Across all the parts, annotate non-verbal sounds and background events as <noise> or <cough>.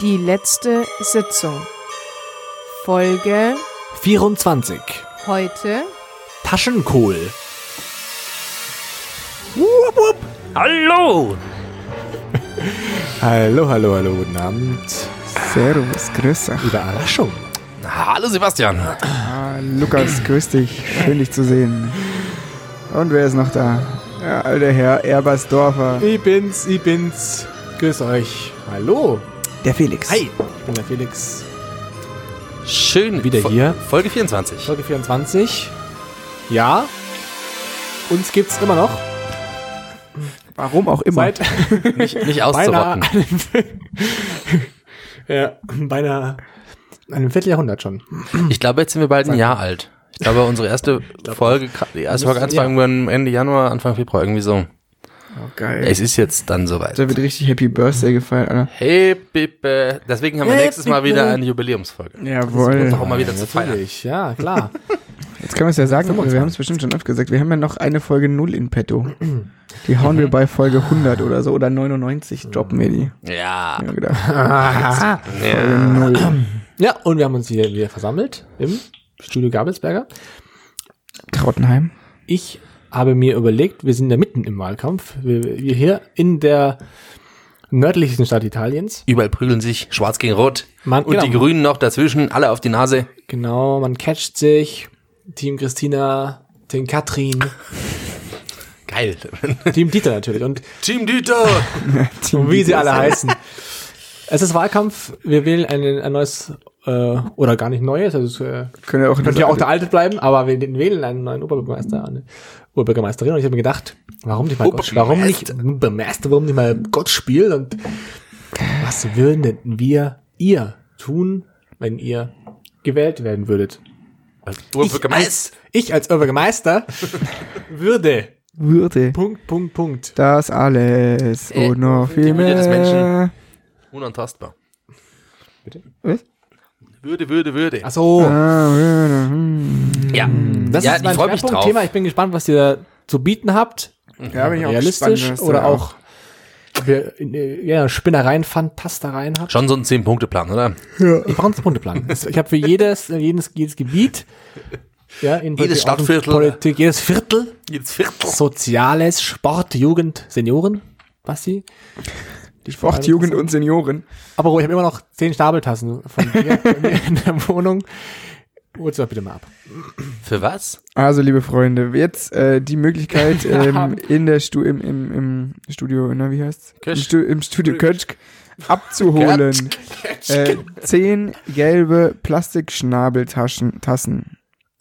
Die letzte Sitzung. Folge 24. heute. Taschenkohl. Hallo! <laughs> Hallo, hallo, hallo, guten Abend. Servus, grüß dich. Überraschung. Hallo Sebastian. Ah, Lukas, grüß dich. Schön, dich zu sehen. Und wer ist noch da? Ja, alter Herr Erbersdorfer. Ich bin's, ich bin's. Grüß euch. Hallo. Der Felix. Hi. Ich bin der Felix. Schön Wieder Fo- hier. Folge 24. Folge 24. Ja. Uns gibt's immer noch. Warum auch immer. Seit <laughs> Nicht, nicht beinahe auszurotten. einem, <laughs> ja, beinahe einem Vierteljahrhundert schon. Ich glaube, jetzt sind wir bald ein Jahr alt. Ich glaube, unsere erste Folge, die erste Folge Müsste- Anfang irgendwann Ende Januar, Anfang Februar, irgendwie so. Oh, geil. Es ist jetzt dann soweit. Da wird richtig Happy Birthday gefeiert, Alter. Hey, Bippe. Deswegen haben wir Happy nächstes Mal wieder Birthday. eine Jubiläumsfolge. Jawohl. Auch mal wieder zu feiern. Natürlich, ja, klar. <laughs> Jetzt können wir es ja sagen, wir haben es bestimmt schon oft gesagt. Wir haben ja noch eine Folge 0 in petto. <clears throat> Die hauen wir bei Folge 100 oder so oder 99 droppen wir die. Ja. Ja, <laughs> gedacht. Folge 0. <clears throat> ja, und wir haben uns hier wieder versammelt im Studio Gabelsberger. Trottenheim. Ich habe mir überlegt, wir sind ja mitten im Wahlkampf. Wir, wir hier in der nördlichsten Stadt Italiens. Überall prügeln sich Schwarz gegen Rot. Man- und genau. die Grünen noch dazwischen, alle auf die Nase. Genau, man catcht sich. Team Christina, Team Katrin, Geil. <laughs> Team Dieter natürlich und, Team Dieter. <laughs> und wie sie alle heißen. Es ist Wahlkampf. Wir wählen ein, ein neues äh, oder gar nicht neues. Also es, äh, Können wir auch, könnte ja auch der alte bleiben, aber wir wählen einen neuen Oberbürgermeister, eine Oberbürgermeisterin. Und ich habe mir gedacht, warum nicht mal Gott, warum nicht Oberbürgermeister, warum nicht mal Gott spielen und was würden denn wir, ihr tun, wenn ihr gewählt werden würdet? Ich als, ich als Oberbürgermeister <laughs> würde Würde. Punkt, Punkt, Punkt. Das alles Äh, und noch viel Würde des mehr. Unantastbar. Bitte? Was? Würde, würde, würde. Ach so, Ah, ja. das ja, ist mein ich freue mich drauf. Schwerpunktthema. Ich bin gespannt, was ihr da zu bieten habt. Ja, bin ich auch Realistisch gespannt, oder auch ihr äh, ja, Spinnereien, Fantastereien habt. Schon so ein 10-Punkte-Plan, oder? Ich brauche einen Punkteplan. <laughs> Ich habe für jedes, jedes, jedes Gebiet, ja, in Jedes Stadtviertel. Politik, jedes Viertel, Jetzt Viertel. Soziales, Sport, Jugend, Senioren, Basti. Die Sport, Jugend und Senioren. Aber ich habe immer noch zehn Stapeltassen von dir <laughs> in der Wohnung. Hol's doch bitte mal ab. Für was? Also, liebe Freunde, jetzt äh, die Möglichkeit <laughs> ähm, in der Stu im, im, im Studio, na, wie heißt's? Im, Kötsch. Stu Im Studio Kötschk abzuholen. äh, zehn gelbe Plastikschnabeltaschen. Tassen.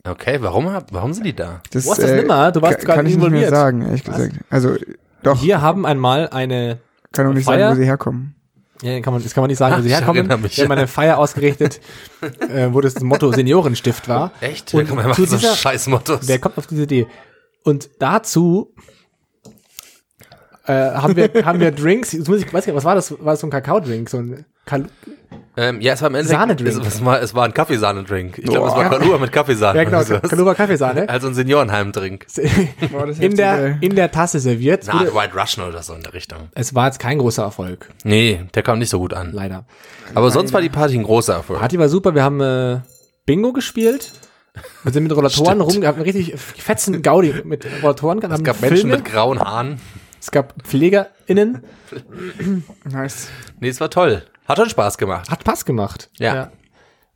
Okay, warum, warum sind die da? Das, Wo hast du das nimmer? Du warst ka- gerade Kann ich nicht mehr involviert. sagen, ehrlich gesagt. Also, doch, Wir haben einmal eine, kann auch nicht Feier? sagen, wo sie herkommen. ja, kann man, das kann man nicht sagen, wo sie Ich herkommen. erinnere mich. Wir haben eine Feier ausgerichtet, <laughs> äh, wo das Motto Seniorenstift war. Echt? Und man zu machen so dieser- scheiß Mottos. Wer kommt auf diese Idee? Und dazu äh, haben wir haben wir Drinks. Jetzt muss ich weiß nicht, was war das? War das so ein Kakaodrink? So ein Kal Ähm, ja, es war im Endeffekt, Sahnedrink. Es, es, war, es war ein Kaffeesahnedrink. Ich glaube, es war. Kalua mit Kaffeesahne. ja genau, sowas. Kaluba Kaffeesahne. <laughs> Also ein Seniorenheimdrink. <laughs> Boah, in der in der Tasse serviert. Na, White Russian oder so in der Richtung. Es war jetzt kein großer Erfolg, Nee, der kam nicht so gut an. leider. Aber sonst war die Party ein großer Erfolg. Party war super. Wir haben äh, Bingo gespielt. Wir sind mit Rollatoren Stimmt. rum, haben richtig fetzen Gaudi mit Rollatoren gehabt. Es gab Menschen Filme, mit grauen Haaren. Es gab PflegerInnen. <clears throat> Nice. Nee, es war toll. Hat schon Spaß gemacht. Hat Pass gemacht. Ja.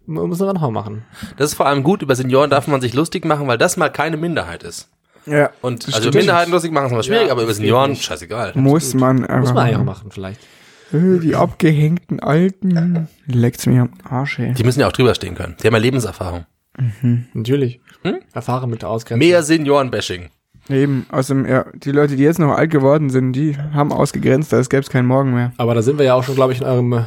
M- Muss man noch mal machen. Das ist vor allem gut. Über Senioren darf man sich lustig machen, weil das mal keine Minderheit ist. Ja, Und also stimmt. Minderheiten lustig machen ist mal schwierig, Ja, aber über Senioren, nicht. scheißegal. Muss man einfach Muss man auch machen. vielleicht. Äh, Die abgehängten Alten. Leckt's mir am Arsch, ey. Die müssen ja auch drüber stehen können. Die haben ja Lebenserfahrung. Natürlich. Hm? Erfahre mit der Ausgrenzung. Mehr Senioren-Bashing. Eben, außerdem, ja, die Leute, die jetzt noch alt geworden sind, die haben ausgegrenzt, als gäbe es keinen Morgen mehr. Aber da sind wir ja auch schon, glaube ich, in eurem äh,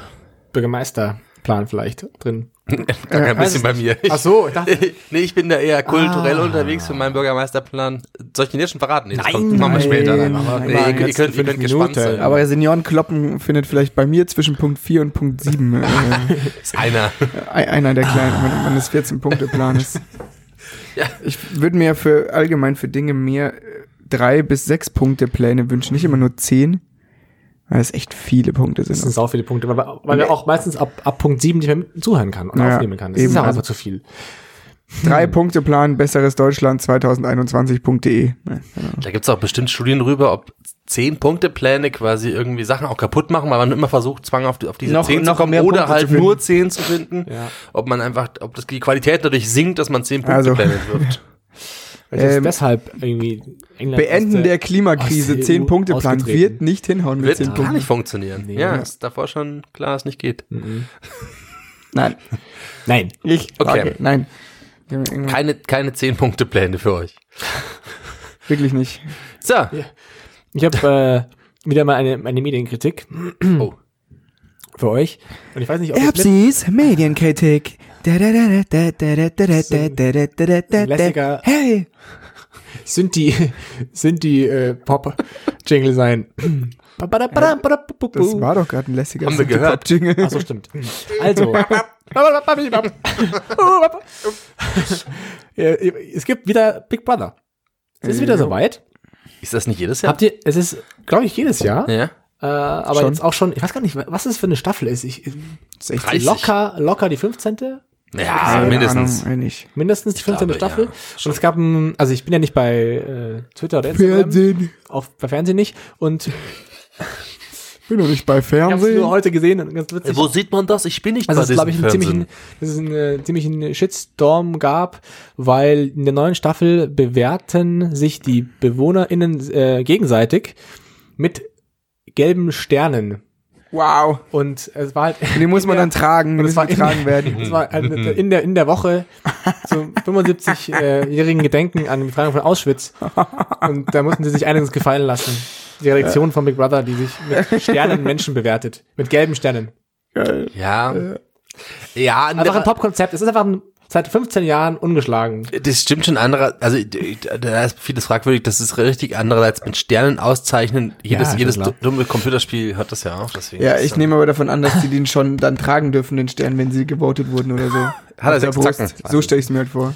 Bürgermeisterplan vielleicht drin. <laughs> Gar kein bisschen bei mir. Ach so, ich dachte, <laughs> nee, ich bin da eher kulturell Ah. unterwegs für meinen Bürgermeisterplan. Soll ich den jetzt schon verraten? Nee, das Nein, kommt, machen wir später. nein, Nee, nein, ihr, nein, ihr könnt, ihr könnt gespannt sein. Aber Seniorenkloppen findet vielleicht bei mir zwischen Punkt 4 und Punkt 7 äh, <laughs> ist einer. einer der kleinen, wenn man das 14-Punkte-Plan ist. Ja. Ich würde mir für allgemein für Dinge mehr äh, drei bis sechs Punkte Pläne wünschen, nicht immer nur zehn. Weil es echt viele Punkte Das sind sind. sau viele Punkte, weil, weil wir auch meistens ab, ab Punkt 7 nicht mehr zuhören kann und Ja, aufnehmen kann. Das eben, ist ja auch also- einfach zu viel. Drei Punkte Plan, besseres Deutschland 2021.de. Ne, genau. Da gibt's auch bestimmt Studien drüber, ob zehn Punkte Pläne quasi irgendwie Sachen auch kaputt machen, weil man immer versucht, zwang auf, die, auf diese Noch- zehn noch zu kommen mehr oder Punkte halt nur zehn zu finden. Ja. Ob man einfach, ob das die Qualität dadurch sinkt, dass man zehn Punkte Also- Pläne wirft. <laughs> Ähm, deshalb irgendwie England Beenden der Klimakrise, aus der 10 EU Punkte Plan ausgetreten. wird nicht hinhauen mit Wird 10 gar Punkten. nicht funktionieren. Nee. ja, ist davor schon klar, dass es nicht geht. Nein, Nein. ich Okay. sage, nein. Keine, keine 10-Punkte-Pläne für euch. Wirklich nicht. So. Ich habe äh, wieder mal eine, eine Medienkritik. Oh. Für euch. Und ich weiß nicht, ob Erbsis Medienkritik. Hey! Sind die, sind die äh, Pop-Jingle sein? Das war doch gerade ein lässiger Haben wir gehört. Achso, stimmt. Also, ja, es gibt wieder Big Brother. Es ist wieder soweit. Ist das nicht jedes Jahr? Habt ihr, es ist, glaube ich, jedes Jahr. ja. Äh, aber Schon. jetzt auch schon, ich weiß gar nicht, was es für eine Staffel ist. Ich, 60. 30. locker, locker die 15. Ja, Keine mindestens. Ahnung, eigentlich. Mindestens die 15. glaube, Staffel. ja, und es gab ein, also ich bin ja nicht bei äh, Twitter oder Instagram. Fernsehen. Auf, bei Fernsehen nicht. Und Bin doch nicht bei ich habe es Fernsehen. nur heute gesehen ganz witzig. Wo sieht man das? Ich bin nicht Also bei es ist, glaube ich, diesem einen ziemlichen, Fernsehen. dass es einen äh, ziemlichen Shitstorm gab, weil in der neuen Staffel bewerten sich die BewohnerInnen äh, gegenseitig mit gelben Sternen. Wow. Und es war halt. Den muss man <laughs> dann tragen, Und muss war getragen in, werden. <laughs> Es war halt in der, in der Woche <laughs> zum 75-jährigen Gedenken an die Befreiung von Auschwitz. Und da mussten sie sich einiges gefallen lassen. Die Redaktion von Big Brother, die sich mit Sternen Menschen bewertet. Mit gelben Sternen. Ja. Ja, Einfach ein Top-Konzept. Es ist einfach ein, seit 15 Jahren ungeschlagen. Das stimmt schon anderer, also da ist vieles fragwürdig, das ist richtig andererseits mit Sternen auszeichnen. Jedes, schon jedes klar. dumme Computerspiel hat das ja auch, deswegen. Ja, ich nehme aber davon an, dass die den schon dann tragen dürfen, den Stern, wenn sie gewotet wurden oder so. <laughs> er Auf der sechs. Zacken? So stelle ich es mir halt vor.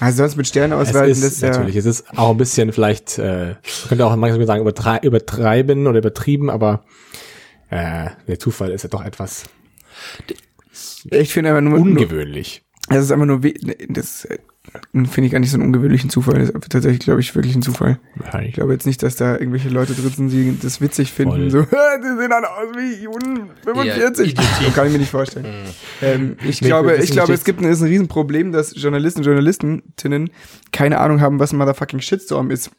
Also sonst mit Sternen ist das ist ja... natürlich, es ist auch ein bisschen vielleicht, äh, könnte auch manchmal sagen, übertrei übertreiben oder übertrieben, aber äh, der Zufall ist ja doch etwas Ich finde einfach nur... nur ungewöhnlich. Das ist einfach nur... we- Das äh, finde ich gar nicht so einen ungewöhnlichen Zufall. Das ist tatsächlich, glaube ich, wirklich ein Zufall. Ich glaube jetzt nicht, dass da irgendwelche Leute drin sind, die das witzig finden. Voll. So, <laughs> die sehen alle aus wie Juden 45. Ja, so kann ich mir nicht vorstellen. Ähm, ich Nee, glaube, ich glaube, es gibt ein, ist ein Riesenproblem, dass Journalisten und Journalistinnen keine Ahnung haben, was ein motherfucking Shitstorm ist.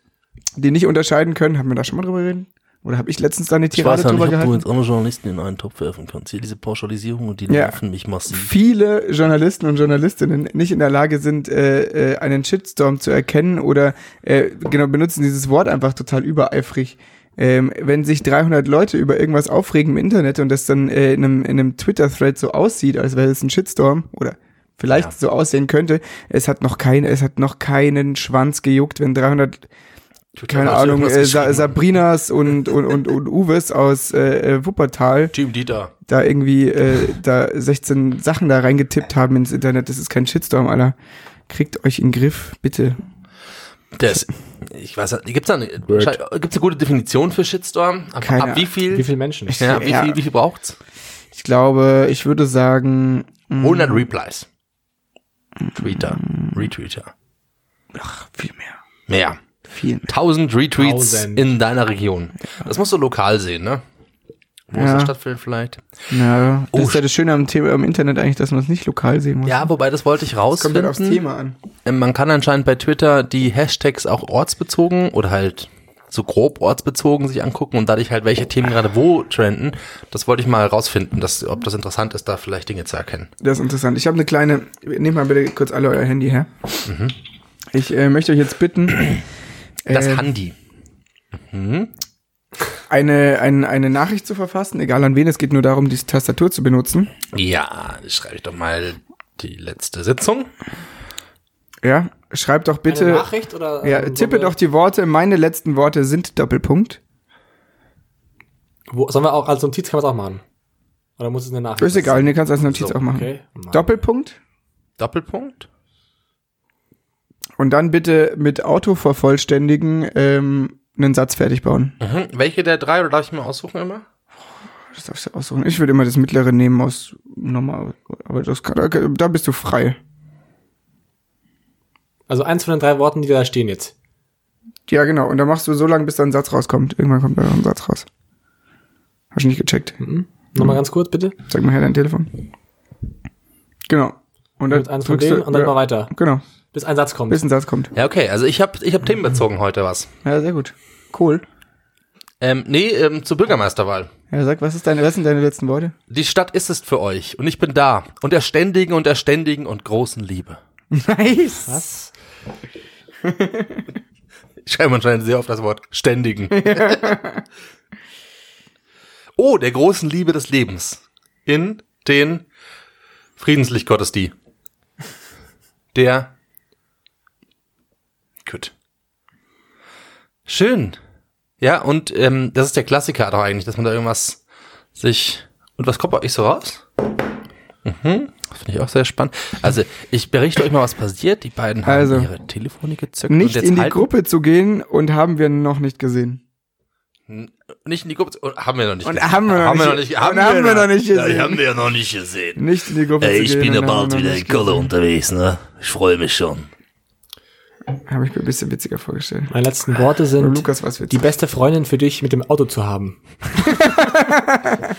Die nicht unterscheiden können. Haben wir da schon mal drüber reden? Oder habe ich letztens da eine Ich Tirade weiß ja nicht, drüber ob du gehalten? jetzt alle Journalisten in einen Topf werfen kannst. Hier diese Pauschalisierung und die Ja. nerven mich massiv. viele Journalisten und Journalistinnen nicht in der Lage sind, äh, äh, einen Shitstorm zu erkennen oder äh, genau benutzen dieses Wort einfach total übereifrig. Ähm, wenn sich 300 Leute über irgendwas aufregen im Internet und das dann äh, in einem, in einem Twitter-Thread so aussieht, als wäre es ein Shitstorm oder vielleicht Ja. so aussehen könnte, es hat noch kein, es hat noch keinen Schwanz gejuckt, wenn 300 keine Ahnung, äh, Sa? Sabrinas und, und, und, und Uwes aus äh, äh, Wuppertal Team Dieter. da irgendwie äh, da 16 Sachen da reingetippt haben ins Internet. Das ist kein Shitstorm, Alter. Kriegt euch in den Griff, bitte. Das, ich weiß nicht, gibt's da eine, gibt's eine gute Definition für Shitstorm? Ab, Keine ab wie viel? Wie viele Menschen? ja, wie Ja. viel, wie viel braucht's? Ich glaube, ich würde sagen, mh, 100 Replies. Tweeter, Retweeter. ach, viel mehr. Mehr. Viel mehr. 1000 Retweets 1000. in deiner Region. Das musst du lokal sehen, ne? Wo Ja. das stattfindet vielleicht. Ja, das Oh, ist ja das Schöne am Thema am Internet eigentlich, dass man es nicht lokal sehen muss. Ja, wobei, das wollte ich Kommt rausfinden. halt aufs Thema an. Ähm, Man kann anscheinend bei Twitter die Hashtags auch ortsbezogen oder halt so grob ortsbezogen sich angucken und dadurch halt welche Themen gerade wo trenden. Das wollte ich mal rausfinden, dass, ob das interessant ist, da vielleicht Dinge zu erkennen. Das ist interessant. Ich habe eine kleine, nehmt mal bitte kurz alle euer Handy her. Mhm. Ich äh, möchte euch jetzt bitten, Das äh, Handy. eine, eine, eine Nachricht zu verfassen, egal an wen, es geht nur darum, die Tastatur zu benutzen. Ja, schreibe ich doch mal die letzte Sitzung. Ja, schreibt doch Eine bitte. Nachricht oder? Ja, tippe doch die Worte. Meine letzten Worte sind Doppelpunkt. Wo, sollen wir auch als Notiz kann man es auch machen? Oder muss es eine Nachricht? Ist egal, ne, kannst als Notiz So, auch machen. Okay. Doppelpunkt. Doppelpunkt. Und dann bitte mit Auto vervollständigen ähm, einen Satz fertig bauen. Mhm. Welche der drei, oder darf ich mir aussuchen immer? Das darfst du aussuchen. Ich würde immer das mittlere nehmen aus normal, aber das kann, da- bist du frei. Also eins von den drei Worten, die da stehen jetzt. Ja, genau. Und dann machst du so lange, bis da ein Satz rauskommt. Irgendwann kommt da ein Satz raus. Hast du nicht gecheckt? Mhm. Nochmal ganz kurz, bitte. Zeig mal her dein Telefon. Genau. Und dann Mit eins von drückst denen du- und dann ja, mal weiter. Genau. Bis ein Satz kommt. Bis ein Satz kommt. Ja, okay. Also ich habe ich hab themenbezogen heute was. Ja, sehr gut. Cool. Ähm, nee, ähm, zur Bürgermeisterwahl. Ja, sag, was ist deine, was sind deine letzten Worte? Die Stadt ist es für euch und ich bin da. Und der ständigen und der ständigen und großen Liebe. <laughs> Nice. Was? <laughs> Ich schreibe anscheinend sehr oft das Wort ständigen. <laughs> oh, der großen Liebe des Lebens. In den Friedenslichtgottesdienst. Der Gut. Schön. Ja, und ähm, das ist der Klassiker doch eigentlich, dass man da irgendwas sich. Und was kommt bei euch so raus? Mhm. Das finde ich auch sehr spannend. Also, ich berichte euch mal, was passiert. Die beiden haben Also, ihre Telefone gezückt. Nicht in die halten- Gruppe zu gehen und haben wir noch nicht gesehen. Nicht in die Gruppe. und Haben wir noch nicht Und gesehen. haben wir noch haben nicht- wir noch nicht. und haben wir noch nicht Ja, gesehen. die haben wir ja noch nicht gesehen. Nicht in die Gruppe Ey, zu ich gehen. bin ja haben bald wieder in Köln unterwegs, ne? Ich freue mich schon. Habe ich mir ein bisschen witziger vorgestellt. Meine letzten Worte sind, Lukas, was die beste Freundin für dich mit dem Auto zu haben. <laughs>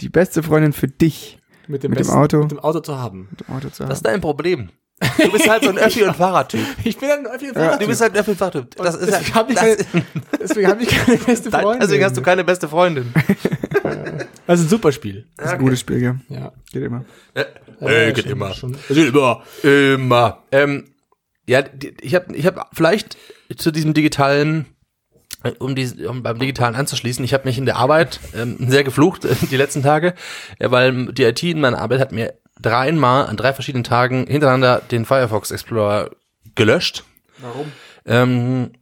Die beste Freundin für dich Mit dem, Mit dem besten, Auto? Mit dem Auto zu haben. im Auto zu Das haben. ist dein Problem. Du bist halt so ein <laughs> Öffi- und Fahrradtyp. Ich bin ein öffentlicher Du Fahrradtyp. bist halt ein Öffi- und Fahrradtyp. Das ist deswegen halt, habe ich, das, keine- deswegen hab ich keine <laughs> beste Freundin. deswegen hast du keine beste Freundin. Das ist ein super Spiel. Das ist ein gutes Spiel, ja. Ja. Geht immer. Äh, geht schon- immer. schon- Das geht immer. Immer. Ähm, ja, ich habe ich hab vielleicht zu diesem digitalen, äh, um, die, um beim digitalen anzuschließen, ich habe mich in der Arbeit ähm, sehr geflucht äh, die letzten Tage, äh, weil die IT in meiner Arbeit hat mir dreimal an drei verschiedenen Tagen hintereinander den Firefox Explorer gelöscht. Warum? Ähm,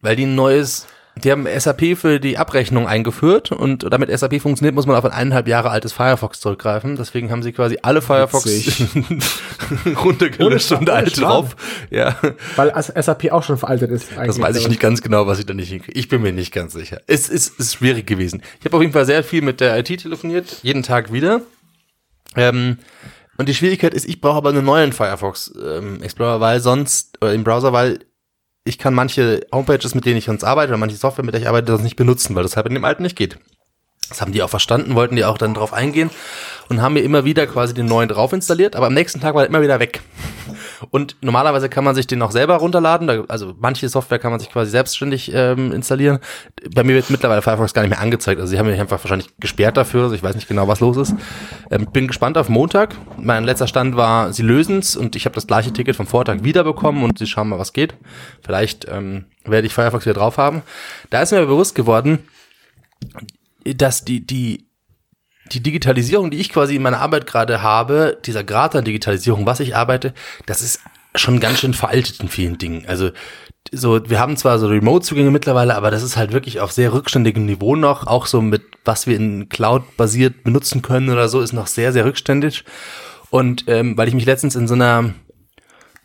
weil die ein neues, die haben SAP für die Abrechnung eingeführt und damit SAP funktioniert, muss man auf ein eineinhalb Jahre altes Firefox zurückgreifen. Deswegen haben sie quasi alle Firefox <laughs> runtergelöscht und alt drauf. Ja, Weil SAP auch schon veraltet ist. das eigentlich. weiß ich nicht ganz genau, was ich da nicht hinkriege. Ich bin mir nicht ganz sicher. Es ist, ist schwierig gewesen. Ich habe auf jeden Fall sehr viel mit der IT telefoniert, jeden Tag wieder. Ähm, und die Schwierigkeit ist, ich brauche aber einen neuen Firefox ähm, Explorer, weil sonst, oder im Browser, weil ich kann manche Homepages, mit denen ich sonst arbeite, oder manche Software, mit der ich arbeite, sonst nicht benutzen, weil das halt in dem alten nicht geht. Das haben die auch verstanden, wollten die auch dann drauf eingehen und haben mir immer wieder quasi den neuen drauf installiert, aber am nächsten Tag war er immer wieder weg. Und normalerweise kann man sich den auch selber runterladen, also manche Software kann man sich quasi selbstständig ähm, installieren. Bei mir wird mittlerweile Firefox gar nicht mehr angezeigt, also sie haben mich einfach wahrscheinlich gesperrt dafür, also ich weiß nicht genau, was los ist. Ähm, bin gespannt auf Montag. Mein letzter Stand war, sie lösen's und ich habe das gleiche Ticket vom Vortag wiederbekommen und sie schauen mal, was geht. Vielleicht ähm, werde ich Firefox wieder drauf haben. Da ist mir bewusst geworden, dass die, die, die Digitalisierung, die ich quasi in meiner Arbeit gerade habe, dieser Grad an Digitalisierung, was ich arbeite, das ist schon ganz schön veraltet in vielen Dingen. Also so, wir haben zwar so Remote-Zugänge mittlerweile, aber das ist halt wirklich auf sehr rückständigem Niveau noch. Auch so mit, was wir in Cloud-basiert benutzen können oder so, ist noch sehr, sehr rückständig. Und ähm, weil ich mich letztens in so einer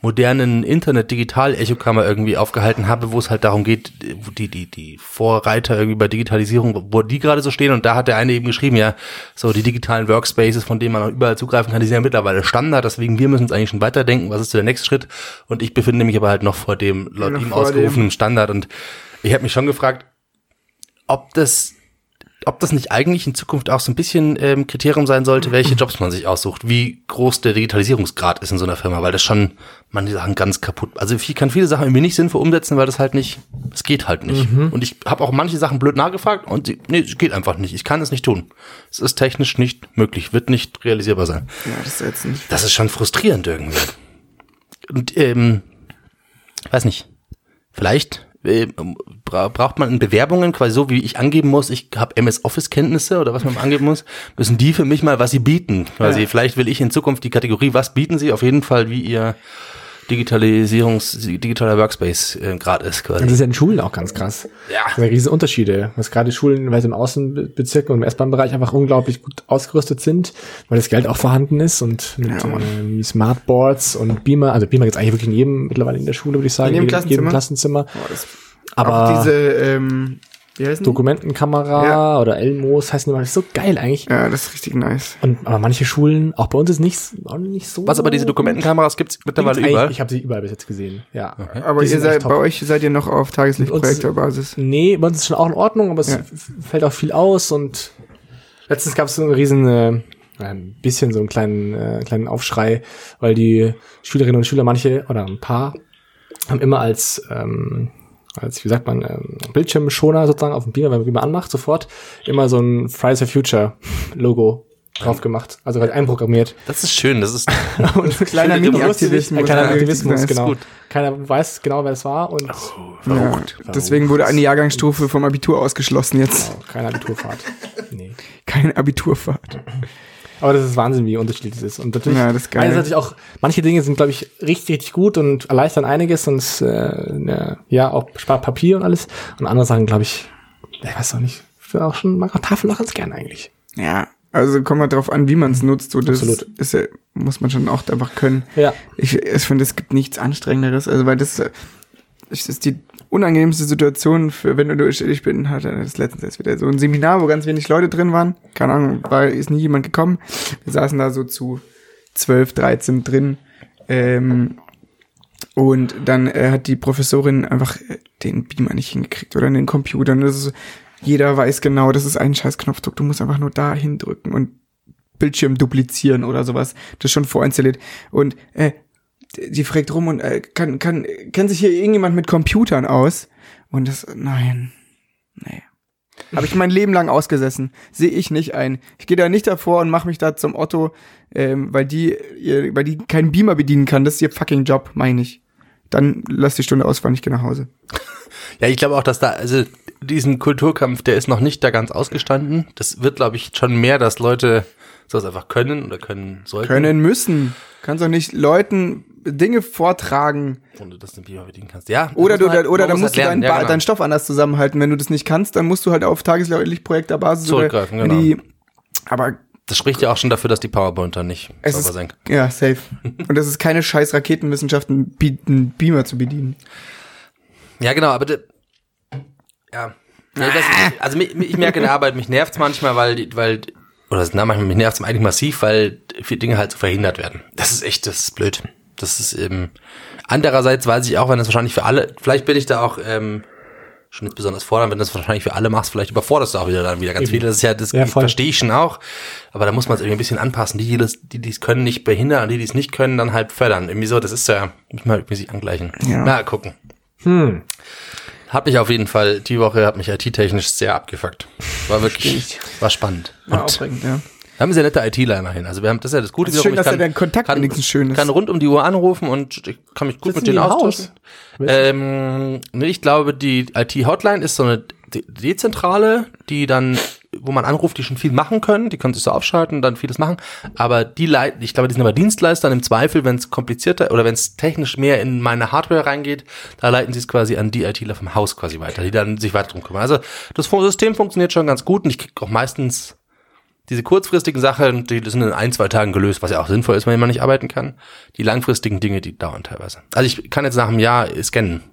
modernen Internet-Digital-Echokammer irgendwie aufgehalten habe, wo es halt darum geht, die, die, die Vorreiter irgendwie bei Digitalisierung, wo die gerade so stehen. Und da hat der eine eben geschrieben, ja, so die digitalen Workspaces, von denen man auch überall zugreifen kann, die sind ja mittlerweile Standard, deswegen wir müssen uns eigentlich schon weiterdenken, was ist so der nächste Schritt. Und ich befinde mich aber halt noch vor dem laut ihm ausgerufenen Standard. Und ich habe mich schon gefragt, ob das ob das nicht eigentlich in Zukunft auch so ein bisschen ähm, Kriterium sein sollte, welche Jobs man sich aussucht, wie groß der Digitalisierungsgrad ist in so einer Firma, weil das schon manche Sachen ganz kaputt. Also ich kann viele Sachen irgendwie nicht sinnvoll umsetzen, weil das halt nicht, es geht halt nicht. Und ich habe auch manche Sachen blöd nachgefragt und sie, nee, es geht einfach nicht. Ich kann es nicht tun. Es ist technisch nicht möglich, wird nicht realisierbar sein. Ja, das ist jetzt nicht. Das ist schon frustrierend irgendwie. Und ähm, weiß nicht. Vielleicht äh, bra braucht man in Bewerbungen quasi so, wie ich angeben muss, ich habe MS Office Kenntnisse oder was man angeben muss, müssen die für mich mal, was sie bieten. Quasi, vielleicht will ich in Zukunft die Kategorie, was bieten sie, auf jeden Fall, wie ihr Digitalisierungs, digitaler Workspace äh, gerade ist quasi. Das ist ja in Schulen auch ganz krass. Ja. Das sind ja riesen Unterschiede. Was gerade Schulen, weil sie im Außenbezirk und im S-Bahn-Bereich einfach unglaublich gut ausgerüstet sind, weil das Geld auch vorhanden ist und mit Ja, ähm, Smartboards und Beamer, also Beamer gibt's eigentlich wirklich in jedem mittlerweile in der Schule, würde ich sagen. In jedem jedem Klassenzimmer? Klassenzimmer. Boah, das Aber auch diese, ähm? Dokumentenkamera Ja. oder Elmos heißen die mal. Das ist so geil eigentlich. Ja, das ist richtig nice. Und aber manche Schulen, auch bei uns ist nichts, auch nicht so. Was aber diese Dokumentenkameras gibt's mittlerweile überall. Ich habe sie überall bis jetzt gesehen. Ja. Aber Die ihr sind seid, bei euch seid ihr noch auf Tageslichtprojektorbasis. Nee, bei uns ist schon auch in Ordnung, aber es Ja. fällt auch viel aus und letztens gab es so einen riesen, äh, ein bisschen so einen kleinen, äh, kleinen Aufschrei, weil die Schülerinnen und Schüler, manche oder ein paar, haben immer als, ähm, als, wie sagt man, ähm, Bildschirmschoner sozusagen auf dem Beamer, wenn man Beamer anmacht, sofort immer so ein Fridays for Future Logo drauf gemacht. Also halt einprogrammiert. Das ist schön, das ist <laughs> Und Kleiner Mini-Aktivismus. Ein kleiner Aktivismus, genau. Ist Keiner weiß genau, wer es war und Ja, deswegen wurde eine Jahrgangsstufe vom Abitur ausgeschlossen jetzt. oh, keine Abiturfahrt. Nee. Keine Abiturfahrt. <laughs> Aber das ist Wahnsinn, wie unterschiedlich das ist. Und natürlich, Ja, das ist geil. einerseits auch, manche Dinge sind, glaube ich, richtig, richtig gut und erleichtern einiges und äh, ne, ja, auch spart Papier und alles. Und andere Sachen, glaube ich, ich weiß auch nicht, ich auch schon, mag auch Tafel auch ganz gern eigentlich. Ja, also kommt mal drauf an, wie man es nutzt. So, das Absolut. ist ja, muss man schon auch einfach können. Ja. Ich, ich finde, es gibt nichts Anstrengenderes, also weil das, äh, das ist die unangenehmste Situation für, wenn du, ich, ich bin, hatte das letztens erst wieder so ein Seminar, wo ganz wenig Leute drin waren. Keine Ahnung, weil ist nie jemand gekommen. Wir saßen da so zu 12, 13 drin. Ähm, und dann äh, hat die Professorin einfach äh, den Beamer nicht hingekriegt oder den Computer. Und das ist, jeder weiß genau, das ist ein scheiß Knopfdruck. Du musst einfach nur da hindrücken und Bildschirm duplizieren oder sowas. Das ist schon vorinstalliert. Und äh, die fragt rum und äh, kann, kann, kennt sich hier irgendjemand mit Computern aus? Und das, nein, nee. Habe ich mein Leben lang ausgesessen. Sehe ich nicht ein. Ich gehe da nicht davor und mache mich da zum Otto, ähm, weil die, ihr, weil die keinen Beamer bedienen kann. Das ist ihr fucking Job, meine ich. Dann lass die Stunde ausfallen, ich gehe nach Hause. Ja, ich glaube auch, dass da, also diesen Kulturkampf, der ist noch nicht da ganz ausgestanden. Das wird, glaube ich, schon mehr, dass Leute sowas einfach können oder können sollten. Können müssen. Kannst doch nicht Leuten Dinge vortragen. Und du das den Beamer bedienen kannst. Ja. Oder du, halt- oder dann muss musst du halt deinen, lernen. Ba- ja, genau. deinen Stoff anders zusammenhalten. Wenn du das nicht kannst, dann musst du halt auf Tageslichtprojektorbasis Zurückgreifen, genau. die, aber Das spricht ja auch schon dafür, dass die PowerPoint dann nicht Es sauber ist- sein ja, safe. Und das ist keine scheiß Raketenwissenschaft, einen Be- einen Beamer zu bedienen. Ja, genau, aber ja. Nee, das, also mich, ich merke in der Arbeit, mich nervt's manchmal, weil, weil, oder na, manchmal mich nervt's eigentlich massiv, weil viele Dinge halt so verhindert werden. Das ist echt, das ist blöd. Das ist eben, andererseits weiß ich auch, wenn das wahrscheinlich für alle, vielleicht bin ich da auch, ähm, schon nicht besonders fordern, wenn du das wahrscheinlich für alle machst, vielleicht überforderst du auch wieder dann wieder ganz viele. Das ist ja, das Ja, verstehe ich schon auch. Aber da muss man es irgendwie ein bisschen anpassen. Die, die das, die, die es können, nicht behindern und die, die es nicht können, dann halt fördern. Irgendwie so, das ist ja, muss man irgendwie sich angleichen. Ja. Na, gucken. Hm. Hat mich auf jeden Fall, die Woche hat mich IT-technisch sehr abgefuckt. War wirklich, war spannend. War Und aufregend, ja. Wir haben sehr nette ITler immerhin. Also wir haben, das ist ja das Gute. Das ist schön, dass ja der Kontakt kann, wenigstens schön ist. kann rund um die Uhr anrufen und ich kann mich gut Sitzen mit denen austauschen. Ähm, nee, ich glaube, die IT-Hotline ist so eine De Dezentrale, die dann, wo man anruft, die schon viel machen können, die können sich so aufschalten, dann vieles machen, aber die leiten, ich glaube, die sind aber Dienstleister und im Zweifel, wenn es komplizierter oder wenn es technisch mehr in meine Hardware reingeht, da leiten sie es quasi an die ITler vom Haus quasi weiter, die dann sich weiter drum kümmern. Also das System funktioniert schon ganz gut und ich kriege auch meistens diese kurzfristigen Sachen, die sind in ein, zwei Tagen gelöst, was ja auch sinnvoll ist, wenn man nicht arbeiten kann. Die langfristigen Dinge, die dauern teilweise. Also ich kann jetzt nach einem Jahr scannen.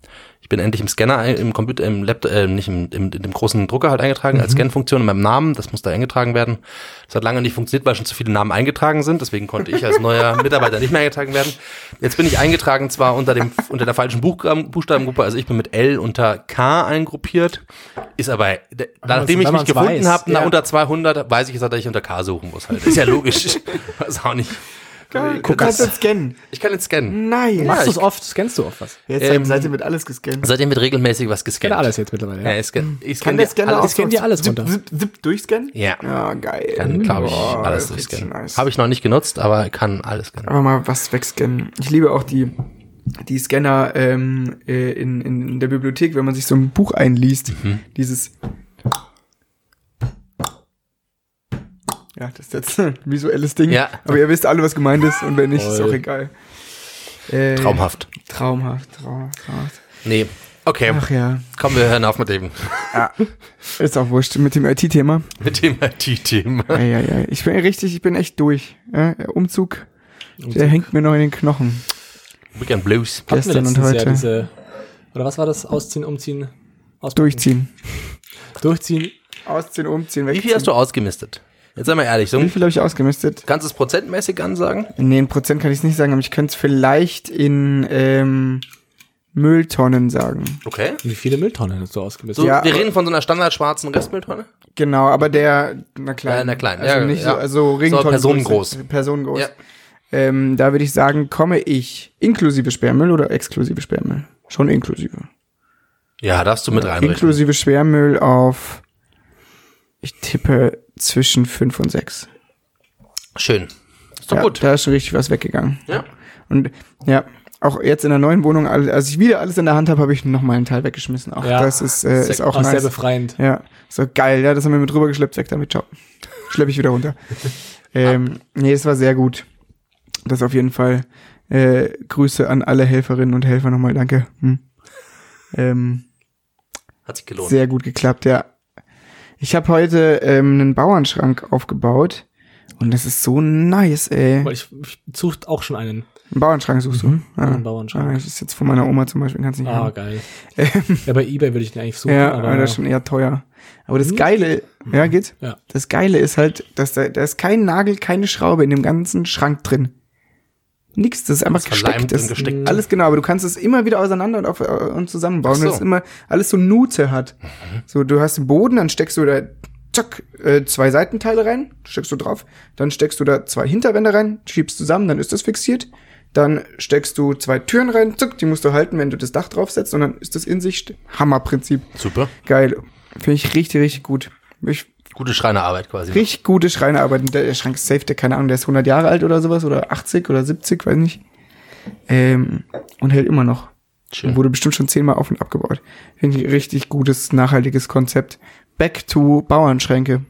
Ich bin endlich im Scanner, im Computer, im Laptop, äh, nicht im, im, in dem großen Drucker halt eingetragen, als Scan-Funktion in meinem Namen. Das muss da eingetragen werden. Das hat lange nicht funktioniert, weil schon zu viele Namen eingetragen sind. Deswegen konnte ich als neuer <laughs> Mitarbeiter nicht mehr eingetragen werden. Jetzt bin ich eingetragen zwar unter dem, unter der falschen Buchstaben, Buchstabengruppe. Also ich bin mit L unter K eingruppiert. Ist aber, d- nachdem ich mich gefunden habe, nach ja. unter 200, weiß ich jetzt, dass ich unter K suchen muss halt. <laughs> Ist ja logisch. <laughs> weiß auch nicht. Geil, Guck, du kannst das- jetzt scannen. Ich kann jetzt scannen. Nein. Machst du ich- es oft? Scannst du oft was? Jetzt Ähm, seid ihr mit alles gescannt. Seitdem wird regelmäßig was gescannt. Kennt alles jetzt mittlerweile. Ja, Ja. ich scan, ich Kann scan der dir Scanner alles. scannt dir alles zip, runter. Zip, zip durchscannen? Ja. Ja, geil. Kann, glaube ich, Boah, alles das ist richtig durchscannen. nice. Habe ich noch nicht genutzt, aber kann alles scannen. Aber mal was wegscannen. Ich liebe auch die, die Scanner ähm, äh, in, in der Bibliothek, wenn man sich so ein Buch einliest. Mhm. Dieses. Ja, das ist jetzt <laughs> ein visuelles Ding. Ja. Aber ihr wisst alle, was gemeint ist. Und wenn nicht, ist Voll. auch egal. Äh, Traumhaft. Traumhaft, traumhaft, traumhaft. Nee. Okay, Ach ja. komm, wir hören auf mit dem, Ist auch wurscht mit dem IT-Thema. <laughs> mit dem IT-Thema. Ja, ja, ja. Ich bin richtig, ich bin echt durch. Ja, der Umzug, der hängt mir noch in den Knochen. Weekend Blues. Gestern und heute. Ja diese, oder was war das? Ausziehen, umziehen, auspacken. Durchziehen. Durchziehen. Ausziehen, umziehen, Wie wegziehen. viel hast du ausgemistet? Jetzt sei mal ehrlich, so Wie viel habe ich ausgemistet? kannst du es prozentmäßig ansagen? Nee, in Prozent kann ich es nicht sagen, aber ich könnte es vielleicht in ähm, Mülltonnen sagen. Okay. Wie viele Mülltonnen hast du ausgemistet? So, Ja, wir reden von so einer standard schwarzen Restmülltonne? Genau, aber der, na klar. Ja, na klein, Also ja, nicht ja. so, also Regentonnen. personengroß. Personengroß. Ja. Ähm, da würde ich sagen, komme ich inklusive Sperrmüll oder exklusive Sperrmüll? Schon inklusive. Ja, darfst du mit reinrechnen. Inklusive Schwermüll auf, ich tippe zwischen 5 und 6. Schön. Ist doch ja, gut. Da ist schon richtig was weggegangen. Ja. Und ja, auch jetzt in der neuen Wohnung, als ich wieder alles in der Hand habe, habe ich noch mal einen Teil weggeschmissen. Auch Ja. das ist, äh, ist auch Auch sehr nice. befreiend. Ja, so geil, ja, das haben wir mit rüber geschleppt, weg damit, ciao. Schlepp ich wieder runter. <laughs> ähm, nee, es war sehr gut. Das auf jeden Fall. Äh, Grüße an alle Helferinnen und Helfer nochmal, danke. Hm. Ähm, Hat sich gelohnt. sehr gut geklappt, ja. Ich habe heute ähm, einen Bauernschrank aufgebaut und das ist so nice, ey. Ich, ich suche auch schon einen. Einen Bauernschrank suchst du? Ah, einen Bauernschrank. Ah, das ist jetzt von meiner Oma zum Beispiel, kannst nicht Ah, haben. geil. ja, bei Ebay würde ich den eigentlich suchen. Ja, aber aber das ist schon eher teuer. Aber das Geile, ja, geht? Ja. Das Geile ist halt, dass da, da ist kein Nagel, keine Schraube in dem ganzen Schrank drin. Nix, das ist einfach Das gesteckt. Das gesteckt. Alles genau, aber du kannst es immer wieder auseinander und, auf, und zusammenbauen, so. weil es immer alles so Nute hat. So, du hast den Boden, dann steckst du da zack, äh, zwei Seitenteile rein, steckst du drauf, dann steckst du da zwei Hinterwände rein, schiebst zusammen, dann ist das fixiert. Dann steckst du zwei Türen rein, zack, die musst du halten, wenn du das Dach draufsetzt, und dann ist das in sich Hammerprinzip. Super. Geil. Finde ich richtig, richtig gut. Ich, Gute Schreinerarbeit quasi. richtig gute Schreinerarbeit. Und Der Schrank ist safe, der, keine Ahnung, der ist 100 Jahre alt oder sowas, oder 80 oder 70, weiß nicht. Ähm, und hält immer noch. Schön. Wurde bestimmt schon zehnmal auf und abgebaut. Finde ich richtig gutes, nachhaltiges Konzept. Back to Bauernschränke.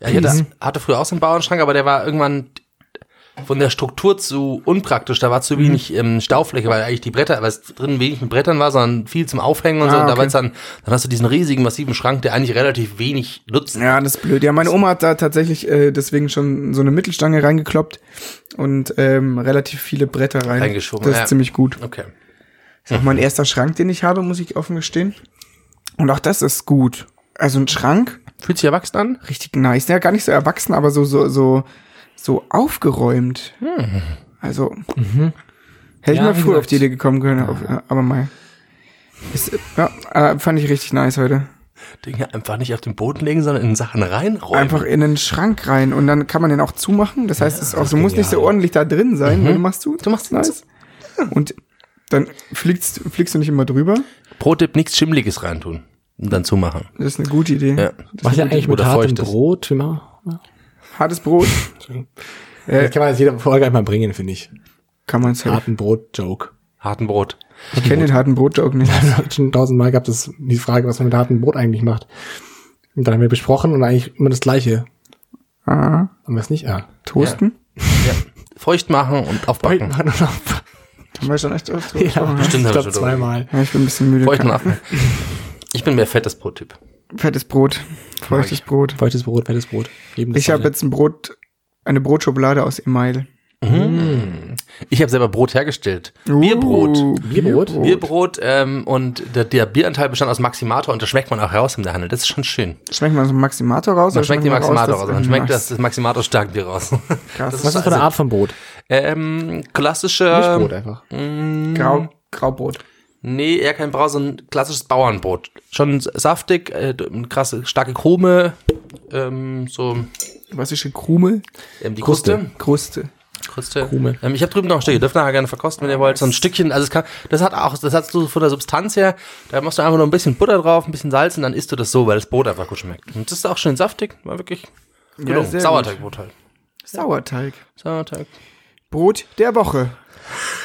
Ja, ich hatte, hatte früher auch so einen Bauernschrank, aber der war irgendwann von der Struktur zu unpraktisch. Da war zu wenig ähm, Staufläche, weil eigentlich die Bretter, weil es drin wenig mit Brettern war, sondern viel zum Aufhängen und so. Ah, Und da okay. war jetzt dann, dann hast du diesen riesigen, massiven Schrank, der eigentlich relativ wenig nutzt. Ja, das ist blöd. Ja, meine Oma hat da tatsächlich äh, deswegen schon so eine Mittelstange reingekloppt und ähm, relativ viele Bretter rein. Reingeschoben, Das ist ja. ziemlich gut. Okay. ist auch mein erster Schrank, den ich habe, muss ich offen gestehen. Und auch das ist gut. Also ein Schrank, Fühlt sich erwachsen an? richtig nice. Ja, gar nicht so erwachsen, aber so, so, so, so aufgeräumt. Also, hätte ich Ja, mal früher gesagt. auf die Idee gekommen können, auf, aber mal. Ist, ja, äh, fand ich richtig nice heute. Dinge einfach nicht auf den Boden legen, sondern in Sachen reinräumen. Einfach in den Schrank rein und dann kann man den auch zumachen. Das heißt, es ist auch, ist du musst nicht so ordentlich da drin sein, weil du machst du. Du machst nice. Und dann fliegst, fliegst du nicht immer drüber. Pro-Tipp, nichts Schimmliges reintun. Und dann zumachen. Das ist eine gute Idee. Ja. Was ja eigentlich mit hartem. Brot immer. Hartes Brot <laughs> Das kann man jetzt jeder Folge einmal bringen, finde ich. kann man safe. Harten Brot-Joke. Harten Brot. Ich kenne den harten Brot-Joke nicht. <laughs> Wir hatten schon tausendmal gehabt, das, die Frage, was man mit hartem Brot eigentlich macht. Und dann haben wir besprochen und eigentlich immer das Gleiche. Ah, Haben wir es nicht? Ja. Toasten? Ja. Feucht machen und aufbacken. Machen und auf- Haben wir schon echt <laughs> oft Ja, Bestimmt ich haben wir glaube schon zweimal. Ja, ich bin ein bisschen müde. Feucht aufbacken. Ich bin mehr fettes Brot-Typ. Fettes Brot. Feuchtes. Brot. Feuchtes Brot, fettes Brot. Ich habe jetzt ein Brot, eine Brotschokolade aus Email. Ich habe selber Brot hergestellt. Uh, Bierbrot. Bierbrot? Bierbrot ähm, und der, der Bieranteil bestand aus Maximator und das schmeckt man auch raus im Handel. Das ist schon schön. Schmeckt man so Maximator raus? Man oder schmeckt die Maximator dass- raus. Man schmeckt das, das Maximator Starkbier raus. <laughs> Krass. Was ist das für eine Art von Brot? ähm, klassische. Milchbrot einfach. Grau, Graubrot. Nee, eher kein Brau, so ein klassisches Bauernbrot. Schon saftig, äh, krasse, starke Krume, ähm, so Was ist eine Krume? ähm, die Kruste. Kruste. Kruste. Krume. Ähm, ich habe drüben noch ein Stück, ihr dürft nachher gerne verkosten, wenn ihr wollt. So ein Stückchen, also es kann, das hat auch, das hat so von der Substanz her, da machst du einfach nur ein bisschen Butter drauf, ein bisschen Salz und dann isst du das so, weil das Brot einfach gut schmeckt. Und das ist auch schön saftig, war wirklich gelungen. sehr Sauerteigbrot halt. Sauerteig. Sauerteig. Brot der Woche.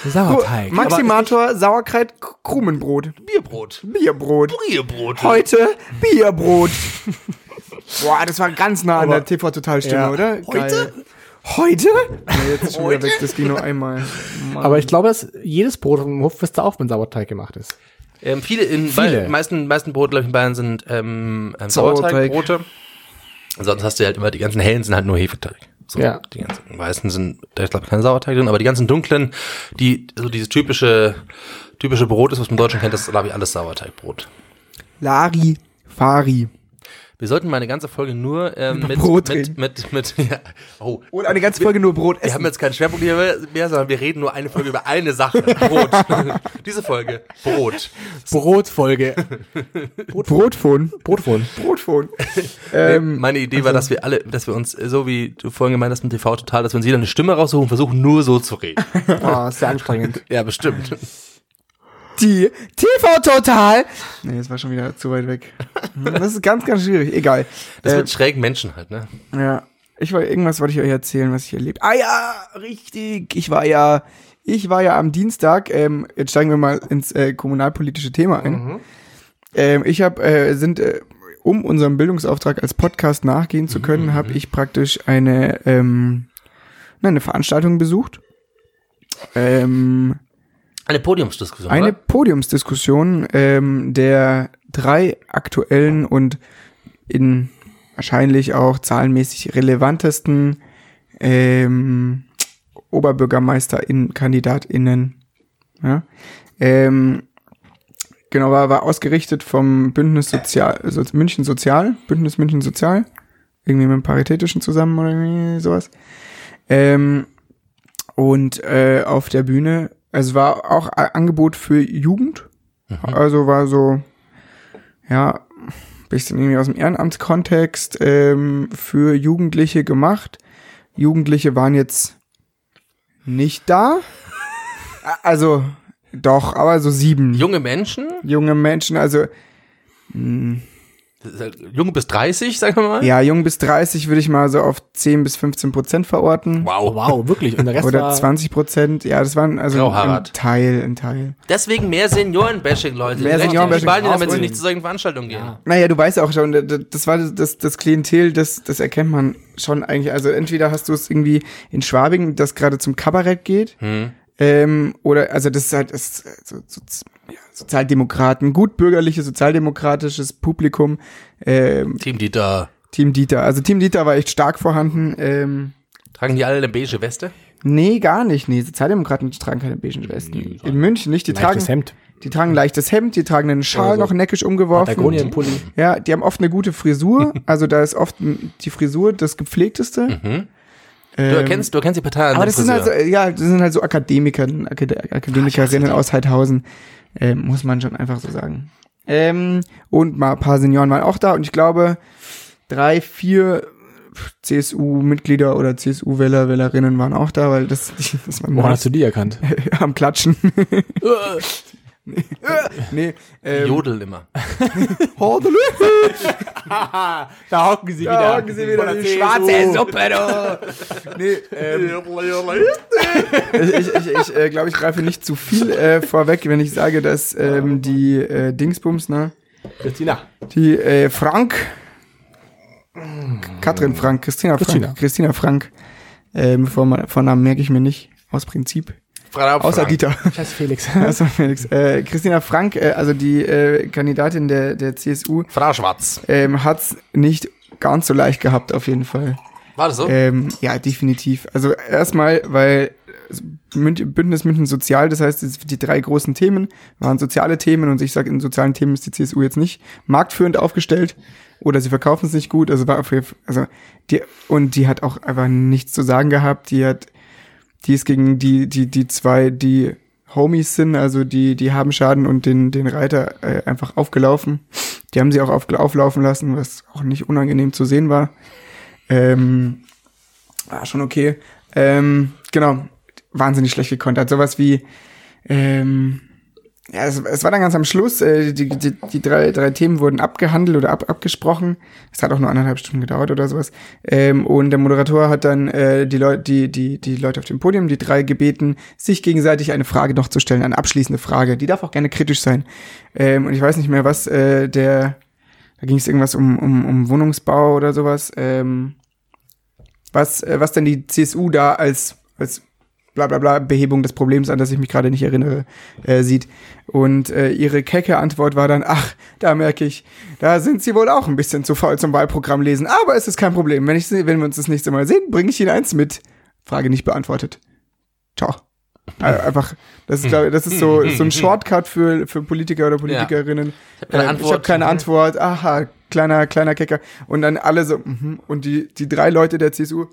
Sauerteig. Maximator Sauerkreit Krumenbrot. Bierbrot. Bierbrot. Bierbrot. Heute Bierbrot. <laughs> Boah, das war ganz nah an der TV-Total-Stimme, Ja. oder? Geil. Heute? Nee, jetzt ist schon wieder weg, das ging nur einmal. Mann. <laughs> Aber ich glaube, dass jedes Brot im Hofwester auch mit Sauerteig gemacht ist. Ähm, viele in Viele. Bei, meisten meisten Brote glaube ich in Bayern sind ähm, ähm, Sauerteig. Sauerteigbrote. Sonst hast du halt immer die ganzen hellen sind halt nur Hefeteig. So, Ja. Die ganzen weißen sind da ist glaube ich kein Sauerteig drin, aber die ganzen dunklen, die so dieses typische typische Brot ist, was man in Deutschland kennt, das ist glaube ich alles Sauerteigbrot. Lari Fari. Wir sollten mal eine ganze Folge nur ähm, mit, Brot mit, reden. mit, mit, mit, <laughs> ja. Oh, Und eine ganze Folge nur Brot wir essen. haben jetzt keinen Schwerpunkt hier mehr, sondern wir reden nur eine Folge über eine Sache. Brot. <laughs> Diese Folge. Brot. Brotfolge. Brotphone. Brotphone. Brotphone. Ähm, Meine Idee war, dass wir alle, dass wir uns, so wie du vorhin gemeint hast mit TV total, dass wir uns jeder eine Stimme raussuchen und versuchen nur so zu reden. <laughs> Oh, sehr anstrengend. Ja, bestimmt. Die TV Total. Nee, das war schon wieder zu weit weg. Das ist ganz, ganz schwierig. Egal. Das Äh, mit schrägen Menschen halt, ne? Ja. Ich wollte, irgendwas wollte ich euch erzählen, was ich erlebt. Ah ja, richtig. Ich war ja, ich war ja am Dienstag, ähm, jetzt steigen wir mal ins äh, kommunalpolitische Thema ein. Ähm, ich habe, äh, sind, äh, um unserem Bildungsauftrag als Podcast nachgehen zu können, habe ich praktisch eine, ähm, na, eine Veranstaltung besucht. Ähm, Eine Podiumsdiskussion. eine oder? Podiumsdiskussion ähm, der drei aktuellen und in wahrscheinlich auch zahlenmäßig relevantesten ähm, OberbürgermeisterInnen-KandidatInnen. Ja? Ähm, genau, war, war ausgerichtet vom Bündnis Sozial, also München Sozial, Bündnis München Sozial, irgendwie mit dem Paritätischen zusammen oder irgendwie sowas. Ähm, und äh, auf der Bühne, es war auch ein Angebot für Jugend, also war so, ja, bisschen irgendwie aus dem Ehrenamtskontext ähm, für Jugendliche gemacht. Jugendliche waren jetzt nicht da. <laughs> Also doch, aber so sieben Junge Menschen, junge Menschen, also ist halt jung bis 30, sagen wir mal. ja, jung bis 30 würde ich mal so auf 10 bis 15 Prozent verorten. Wow, wow, wirklich. Und der Rest Oder war 20 Prozent, ja, das waren also ein Grauhaarrat. Teil, ein Teil. Deswegen mehr Seniorenbashing, Leute. Mehr Seniorenbashing. in Spanien, damit sie nicht zu solchen Veranstaltungen gehen. Naja, du weißt ja auch schon, das war das, das Klientel, das, das erkennt man schon eigentlich. Also entweder hast du es irgendwie in Schwabing, das gerade zum Kabarett geht, Hm. ähm, oder also das ist halt das, ist so, so, ja, Sozialdemokraten, gut bürgerliches, sozialdemokratisches Publikum, ähm, Team Dieter. Team Dieter. Also Team Dieter war echt stark vorhanden. Ähm, Tragen die alle eine beige Weste? nee, gar nicht. Nee, Sozialdemokraten tragen keine beigen Westen. In München nicht. Die tragen, leichtes Hemd. die tragen ein leichtes Hemd, die tragen einen Schal Oder so noch neckisch umgeworfen. Patagonienpulli. Ja, die haben oft eine gute Frisur. <laughs> Also da ist oft die Frisur das gepflegteste. Mhm. Du Ähm, erkennst, du erkennst die Partei an aber das sind halt so, ja, das sind halt so Akademiker, Akade Akademikerinnen aus Heidhausen. Ähm, muss man schon einfach so sagen. Ähm, und mal ein paar Senioren waren auch da und ich glaube, drei, vier CSU-Mitglieder oder CSU-Wähler, Wählerinnen waren auch da, weil das, <laughs> das man Woran hast du die erkannt? <laughs> am Klatschen. <laughs> nee, <laughs> ähm, Jodel immer. <laughs> <laughs> Da hocken sie Da hocken sie wieder, die schwarze Suppe, du. Nee, ähm, ich ich, ich, ich äh, glaube, ich greife nicht zu viel äh, vorweg, wenn ich sage, dass ähm, die äh, Dingsbums, ne? Christina. Die äh, Frank, Katrin Frank, Christina Frank, Christina. Christina Frank, ähm, Vornamen merke ich mir nicht, aus Prinzip. Außer Frank. Dieter. Scheiß Felix. <laughs> Also Felix. Äh, Christina Frank, äh, also die äh, Kandidatin der, der CSU, Frau Schwarz. ähm, hat's nicht ganz so leicht gehabt, auf jeden Fall. War das so? Ähm, ja, definitiv. Also erstmal, weil Bündnis München Sozial, das heißt, es- die drei großen Themen waren soziale Themen und ich sage, in sozialen Themen ist die CSU jetzt nicht marktführend aufgestellt oder sie verkaufen es nicht gut. Also war auf jeden Fall- also die und die hat auch einfach nichts zu sagen gehabt. Die hat, die ist gegen die die die zwei die Homies sind, also die die haben Schaden und den den Reiter äh, einfach aufgelaufen. Die haben sie auch auf, auflaufen lassen, was auch nicht unangenehm zu sehen war. Ähm, war schon okay. Ähm, genau, wahnsinnig schlecht gekontert. Sowas wie, ähm, ja, es, es war dann ganz am Schluss, äh, die, die, die drei, drei Themen wurden abgehandelt oder ab, abgesprochen. Es hat auch nur anderthalb Stunden gedauert oder sowas. Ähm, und der Moderator hat dann äh, die, Leute, die, die, die Leute auf dem Podium, die drei gebeten, sich gegenseitig eine Frage noch zu stellen, eine abschließende Frage. Die darf auch gerne kritisch sein. Ähm, und ich weiß nicht mehr, was äh, der, da ging es irgendwas um, um, um Wohnungsbau oder sowas. Ähm, was, äh, was denn die CSU da als, als bla bla bla Behebung des Problems, an das ich mich gerade nicht erinnere, äh, sieht. Und äh, ihre kecke Antwort war dann, ach, da merke ich, da sind sie wohl auch ein bisschen zu faul zum Wahlprogramm lesen. Aber es ist kein Problem. Wenn, ich, wenn wir uns das nächste Mal sehen, bringe ich Ihnen eins mit. Frage nicht beantwortet. Ciao. Äh, Einfach, das ist, glaub, ich, das ist so, <laughs> so ein Shortcut für, für Politiker oder Politikerinnen. hab keine Ähm, Antwort. Ich habe keine Antwort. Aha, kleiner, kleiner Kecker. Und dann alle so, mhm. und die, die drei Leute der CSU.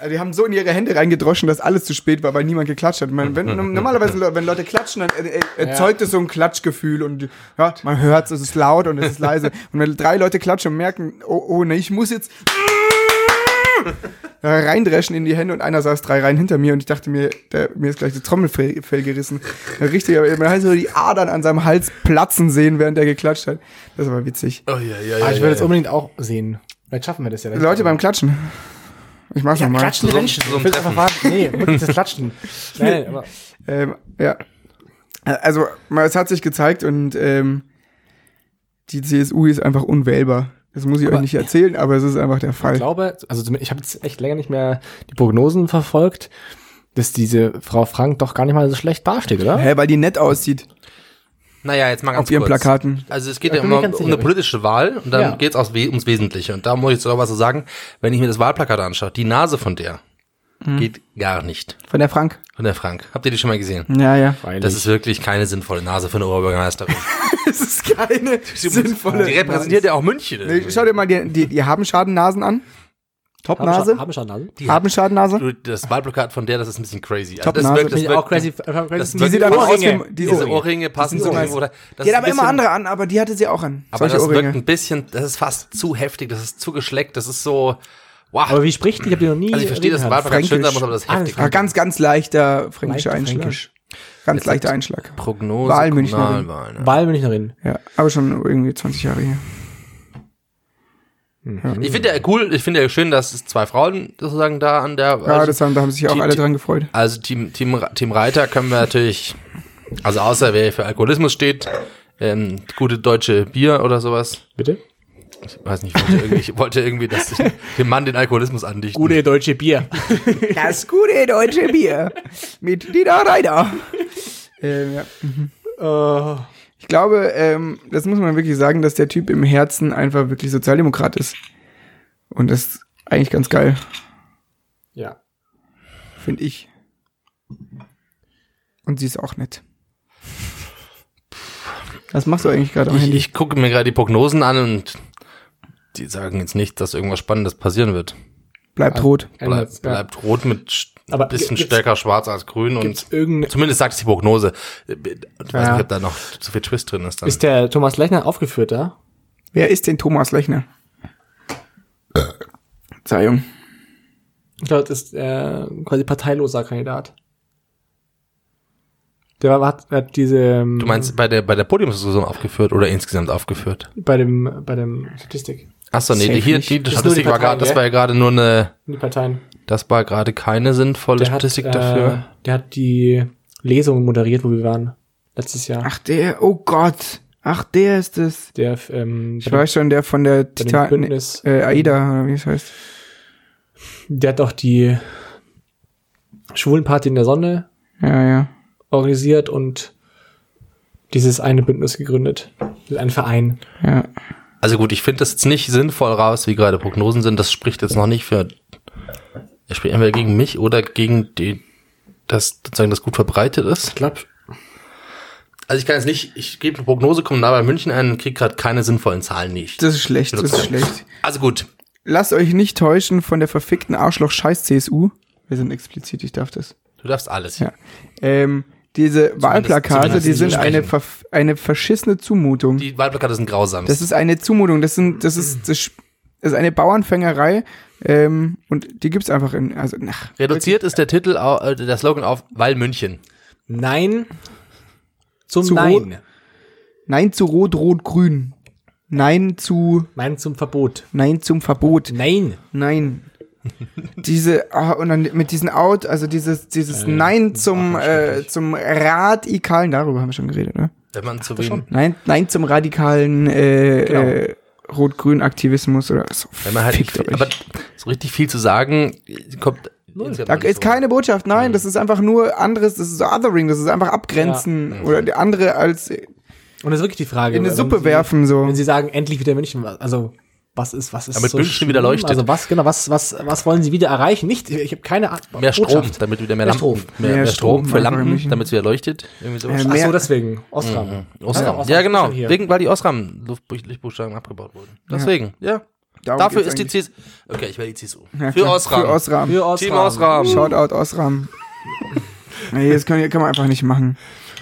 Also die haben so in ihre Hände reingedroschen, dass alles zu spät war, weil niemand geklatscht hat. Man, wenn, <laughs> normalerweise, wenn Leute klatschen, dann erzeugt es so ein Klatschgefühl und ja, man hört es ist laut und es ist leise. <laughs> Und wenn drei Leute klatschen und merken, oh, oh ne, ich muss jetzt <laughs> reindreschen in die Hände und einer saß drei Reihen hinter mir und ich dachte mir, der, mir ist gleich das Trommelfell Fell gerissen. Richtig, aber man hat so die Adern an seinem Hals platzen sehen, während er geklatscht hat. Das war witzig. Oh, ja, ja, Ah, ich will das unbedingt auch sehen. Vielleicht schaffen wir das ja. Leute beim Klatschen. Ich mach's ja, nochmal. klatschende So- Menschen. so ein ich will einfach warten. Nee, wirklich das Klatschen. <laughs> Nein, aber Ähm, ja. Also, mal, es hat sich gezeigt und ähm, die CSU ist einfach unwählbar. Das muss ich euch nicht erzählen, aber es ist einfach der ich Fall. glaube, also zumindest- ich habe jetzt echt länger nicht mehr die Prognosen verfolgt, dass diese Frau Frank doch gar nicht mal so schlecht dasteht, oder? Hä, weil die nett aussieht Naja, jetzt mal ganz auf ihren kurz. Plakaten. Also es geht Da ja immer um sicher, eine politische Wahl und dann Ja. geht's auch ums Wesentliche. Und da muss ich sogar was so sagen, wenn ich mir das Wahlplakat anschaue, die Nase von der Mhm. geht gar nicht. Von der Frank. Von der Frank. Habt ihr die schon mal gesehen? Ja, ja. Das ist wirklich keine sinnvolle Nase für eine Oberbürgermeisterin. <laughs> Das ist keine sinnvolle. Die repräsentiert ja auch München. Nee, Schau dir mal die, die, die Habenschadennasen an. Topnase. Haben schon Nase? Die hat- Habenschadenase. Du, Das Wahlplakat von der, das ist ein bisschen crazy. Also Top das wirkt, das wirkt, auch crazy. crazy das Die wirkt sieht aber aus Ohrringe. wie die Diese Ohrringe. Ohrringe passen so irgendwo. da- Das Die hat aber immer andere an, aber die hatte sie auch an. Aber das wirkt Ohrringe. ein bisschen, das ist fast zu heftig, das ist zu geschleckt, das ist so, wow. Aber wie spricht die? Ich habe die noch nie also ich verstehe, dass das. Wahlplakat schön sein muss, aber das ist Ah, heftig. Ah, ganz, ganz leichter fränkischer Leicht Einschlag. fränkisch. Ganz leichter Einschlag. Prognose, Wahlmünchnerin. Wahlmünchnerin. Ja, aber schon irgendwie 20 Jahre her. Ich finde ja cool, ich finde ja schön, dass es zwei Frauen sozusagen da an der, Ja, also, das haben, da haben sich auch die- alle dran gefreut. also Team, Team, Team Reiter können wir natürlich, also außer wer für Alkoholismus steht, ähm, gute deutsche Bier oder sowas. Bitte? Ich weiß nicht, ich wollte irgendwie, ich wollte irgendwie, dass ich dem Mann den Alkoholismus andichten. Gute deutsche Bier. <laughs> Das gute deutsche Bier mit Dieter Reiter. <laughs> ähm, ja. Ich glaube, ähm, das muss man wirklich sagen, dass der Typ im Herzen einfach wirklich Sozialdemokrat ist. Und das ist eigentlich ganz geil, ja. finde ich. Und sie ist auch nett. Was machst du eigentlich gerade am Ich, Handy? ich gucke mir gerade die Prognosen an und die sagen jetzt nicht, dass irgendwas Spannendes passieren wird. Bleibt rot. Bleibt, bleibt rot mit Aber ein bisschen stärker schwarz als grün und zumindest sagt es die Prognose. Ich weiß Ja. nicht, ob da noch zu viel Twist drin ist dann. ist der Thomas Lechner aufgeführt da? Wer ist denn Thomas Lechner? Verzeihung. Ich glaube, das ist äh, quasi parteiloser Kandidat. Der war, hat, hat diese ähm, du meinst bei der bei der Podiumsdiskussion aufgeführt oder insgesamt aufgeführt? bei dem bei dem Statistik Achso, nee, Safe die, hier, die ist Statistik die war gerade, Parteien, das war ja gerade nur eine, die Parteien. Das war gerade keine sinnvolle Der hat, Statistik äh, dafür. der hat die Lesung moderiert, wo wir waren letztes Jahr. Ach, der, oh Gott. Ach, der ist es. Der ähm, Ich weiß schon, der von der Titan, Bündnis, äh, AIDA, oder wie es heißt. der hat doch die Schwulenparty in der Sonne Ja, ja. organisiert und dieses eine Bündnis gegründet. Ein Verein. Ja. Also gut, ich finde das jetzt nicht sinnvoll raus, wie gerade Prognosen sind. Das spricht jetzt noch nicht für. Er spricht entweder gegen mich oder gegen die, das sozusagen das gut verbreitet ist. Ich glaube, Also ich kann jetzt nicht, ich gebe eine Prognose, komme da bei München ein und kriege gerade keine sinnvollen Zahlen nicht. Das ist schlecht, das ist schlecht. Also gut. Lasst euch nicht täuschen von der verfickten Arschloch-Scheiß-CSU. Wir sind explizit, ich darf das. Du darfst alles. Ja. Ähm, diese Wahlplakate, zumindest die sind eine, verf- eine verschissene Zumutung. Die Wahlplakate sind grausam. Das ist eine Zumutung. Das sind, das ist, das ist eine Bauernfängerei. Ähm, und die gibt's einfach in, also, ach, Reduziert ist der Titel, äh, der Slogan auf Weil München. Nein zum Zu Nein. Nein zu Rot, Rot, Grün. Nein zu, Nein zum Verbot. Nein zum Verbot. Nein. Nein. <laughs> Diese, ah, und dann mit diesen Out, also dieses, dieses Nein zum, äh, zum radikalen, darüber haben wir schon geredet, ne? Wenn man zu wen, Nein, Nein zum radikalen, äh, Genau. äh, Rot-Grün-Aktivismus oder so. wenn man halt nicht, Fickt viel, euch. aber so richtig viel zu sagen, kommt. Da ist keine Botschaft, Mhm. nein, das ist einfach nur anderes, das ist so Othering, das ist einfach abgrenzen oder die andere als in Und das ist wirklich die Frage. eine wenn Suppe Sie, werfen, so. Wenn Sie sagen, endlich wieder München, also Was ist, was ist Damit München schlimm? wieder leuchtet. Also was, genau, was, was, was wollen sie wieder erreichen? Nicht, ich habe keine Ahnung. Mehr Strom, damit wieder mehr, Mehr Lampen, Strom. mehr, Mehr mehr Strom Strom für Lampen, München. damit es wieder leuchtet. Irgendwie sowas. Ach Mehr- so, deswegen. Osram. Osram. Osram Ja, genau. schon hier. Wegen, weil die Osram Luftlichtbuchstaben abgebaut wurden. Deswegen, ja. Darum Dafür ist die eigentlich. CSU. Okay, ich wähle die CSU. Ja, Für. Osram. Für Osram. Für Team Osram. Shoutout Osram. <laughs> nee, das kann, kann man einfach nicht machen.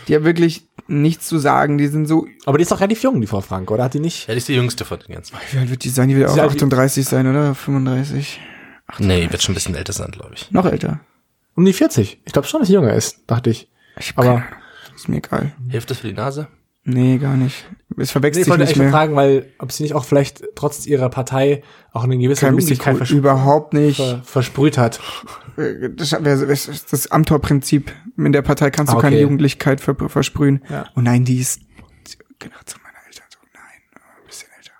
Die haben wirklich nichts zu sagen. Die sind so, Aber die ist doch relativ jung, die Frau Frank, oder? Hat die nicht? Ja, die ist die jüngste von den ganzen. wie alt wird die sein? Die wird auch Sie hat die- 38 sein, oder? 35. Nee, wird schon ein bisschen älter sein, glaube ich. Noch älter. Um die 40. Ich glaube schon, dass sie jünger ist, dachte ich. Ich Aber. Ist mir egal. Hilft das für die Nase? Nee, gar nicht. Es nee, verwechselt ich sich wollte nicht echt mehr. fragen, weil ob sie nicht auch vielleicht trotz ihrer Partei auch eine gewisse Kein Jugendlichkeit Überhaupt nicht. ver versprüht hat. Das ist das Amtor-Prinzip. In der Partei kannst du Ah, okay. keine Jugendlichkeit ver versprühen. Ja. Oh nein, die ist genau zu meiner Eltern. So, nein, ein bisschen älter.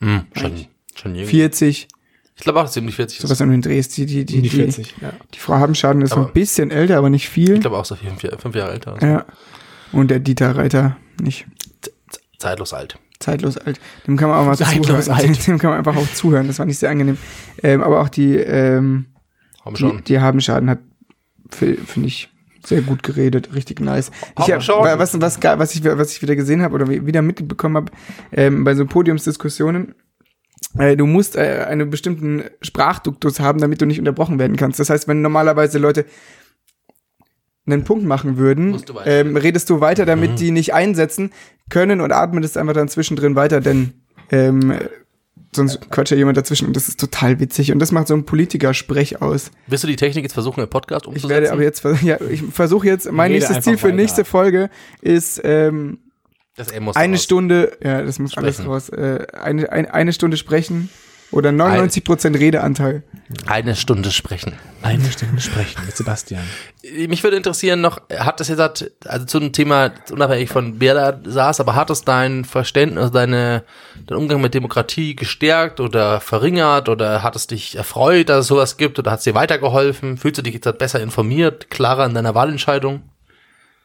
Jünger. Hm, schon, schon jünger. 40, Ich glaube auch, dass sie um die 40 ist. sowas an den Drehst. Die, die, die, Um die die, 40. Ja. die Frau Habenschaden ist so Aber- ein bisschen älter, aber nicht viel. Ich glaube auch so fünf, fünf Jahre älter. Also. Ja. Und der Dieter Reiter nicht. Zeitlos alt. Zeitlos alt. Dem kann man auch mal <laughs> Zeitlos zuhören. alt. <laughs> Dem kann man einfach auch zuhören. Das war nicht sehr angenehm. Ähm, aber auch die, ähm, Haben die, schon. die Habenschaden hat, fi- finde ich, sehr gut geredet, richtig nice. Ich hab, was, was, geil- was, ich, was ich wieder gesehen habe oder wie- wieder mitbekommen habe, ähm, bei so Podiumsdiskussionen, äh, du musst äh, einen bestimmten Sprachduktus haben, damit du nicht unterbrochen werden kannst. Das heißt, wenn normalerweise Leute einen Punkt machen würden, du ähm, redest du weiter, damit die nicht einsetzen können und atmetest einfach dann zwischendrin weiter, denn ähm, sonst quatscht ja jemand dazwischen und das ist total witzig und das macht so ein Politiker-Sprech aus. Willst du die Technik jetzt versuchen, im Podcast Ich umzusetzen? werde aber jetzt, <laughs> ja, ich versuche jetzt, mein Rede nächstes Ziel für weiter. nächste Folge ist ähm, das M muss eine raus. Stunde, ja, das muss alles Sprechen. raus, äh, eine, eine, eine Stunde sprechen oder 99% Redeanteil. Eine Stunde sprechen. Eine Stunde sprechen mit Sebastian. Mich würde interessieren noch, hat das jetzt, also zu einem Thema, unabhängig von wer da saß, aber hat es dein Verständnis, also deine, dein Umgang mit Demokratie gestärkt oder verringert oder hat es dich erfreut, dass es sowas gibt oder hat es dir weitergeholfen? Fühlst du dich jetzt besser informiert, klarer in deiner Wahlentscheidung?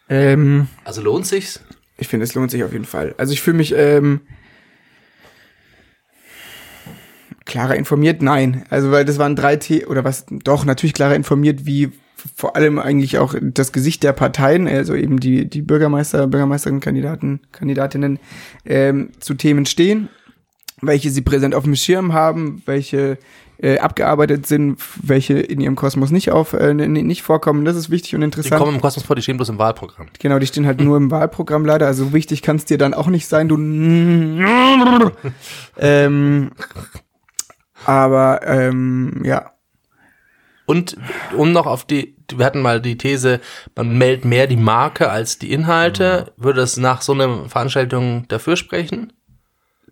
Ähm, Also lohnt sich's? ich finde, es lohnt sich auf jeden Fall. Also ich fühle mich ähm, klarer informiert, nein. Also weil das waren drei T oder was, doch, natürlich klarer informiert, wie vor allem eigentlich auch das Gesicht der Parteien, also eben die, die Bürgermeister, Bürgermeisterinnen, Kandidaten, Kandidatinnen ähm, zu Themen stehen, welche sie präsent auf dem Schirm haben, welche äh, abgearbeitet sind, welche in ihrem Kosmos nicht auf äh, nicht vorkommen. Das ist wichtig und Die interessant. kommen im Kosmos vor, die stehen bloß im Wahlprogramm. Genau, die stehen halt nur im Wahlprogramm leider. Also wichtig kann es dir dann auch nicht sein, du. <laughs> ähm, aber ähm, ja, Und um noch auf die, wir hatten mal die These, man meldet mehr die Marke als die Inhalte. Würde das nach so einer Veranstaltung dafür sprechen?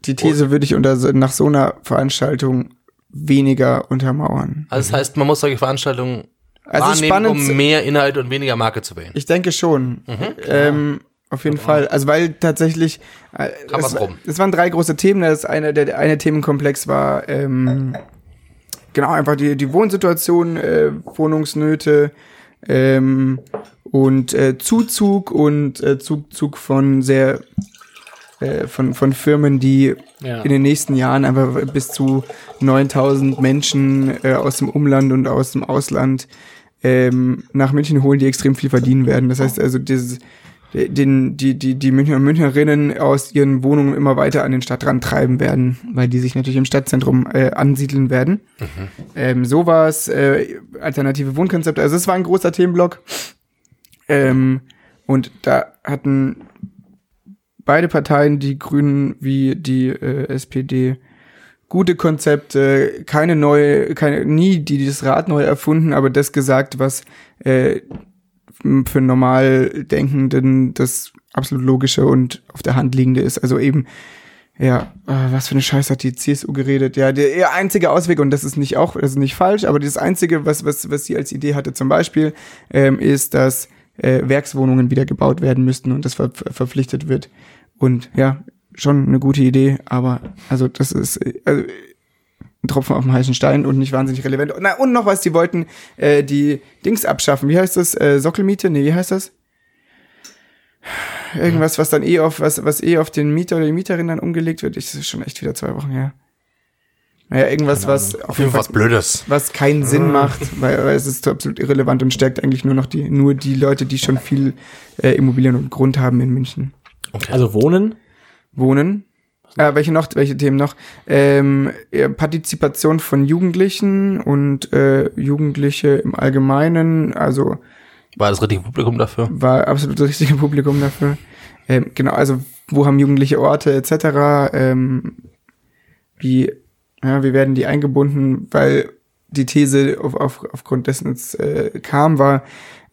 die These würde ich unter nach so einer Veranstaltung weniger untermauern. Also das heißt, man muss solche Veranstaltungen Also wahrnehmen, spannend- um mehr Inhalt und weniger Marke zu wählen. Ich denke schon. ähm, auf jeden Fall. Also weil tatsächlich äh, es, es waren drei große Themen. Das eine, der, der eine Themenkomplex war ähm, genau einfach die, die Wohnsituation, äh, Wohnungsnöte ähm, und äh, Zuzug und äh, Zuzug von sehr äh, von, von Firmen, die Ja. in den nächsten Jahren einfach bis zu 9000 Menschen äh, aus dem Umland und aus dem Ausland ähm, nach München holen, die extrem viel verdienen werden. Das heißt also, dieses, den, die, die, die Münchner und Münchnerinnen aus ihren Wohnungen immer weiter an den Stadtrand treiben werden, weil die sich natürlich im Stadtzentrum äh, ansiedeln werden. Ähm, sowas, äh, alternative Wohnkonzepte. Also es war ein großer Themenblock. Ähm, und da hatten beide Parteien, die Grünen wie die äh, SPD, gute Konzepte, keine neue, keine, nie die das Rad neu erfunden, aber das gesagt, was äh, für normal Denkenden das absolut logische und auf der Hand liegende ist. Also eben, ja, äh, was für eine Scheiße hat die CSU geredet. Ja, der ihr einzige Ausweg, und das ist nicht auch, das ist nicht falsch, aber das einzige, was, was, was sie als Idee hatte zum Beispiel, ähm, ist, dass äh, Werkswohnungen wieder gebaut werden müssten und das ver- verpflichtet wird. Und ja, schon eine gute Idee, aber also das ist äh, also, ein Tropfen auf dem heißen Stein und nicht wahnsinnig relevant. Na, und noch was, die wollten äh, die Dings abschaffen. Wie heißt das? Äh, Sockelmiete? Nee, wie heißt das? Irgendwas, was dann eh auf, was, was eh auf den Mieter oder die Mieterin dann umgelegt wird. Ich, das ist schon echt wieder zwei Wochen her. Naja, irgendwas, was Auf jeden Fall was Blödes. was keinen Sinn macht, weil, weil es ist absolut irrelevant und stärkt eigentlich nur noch die, nur die Leute, die schon viel äh, Immobilien und Grund haben in München. Also Wohnen, Wohnen. Äh, welche noch, welche Themen noch? Ähm, Partizipation von Jugendlichen und äh, Jugendliche im Allgemeinen, also War das richtige Publikum dafür? war absolut das richtige Publikum dafür. Ähm, genau, also wo haben Jugendliche Orte etc. Ähm, wie, ja, wie werden die eingebunden, weil die These auf, auf, aufgrund dessen es äh, kam, war,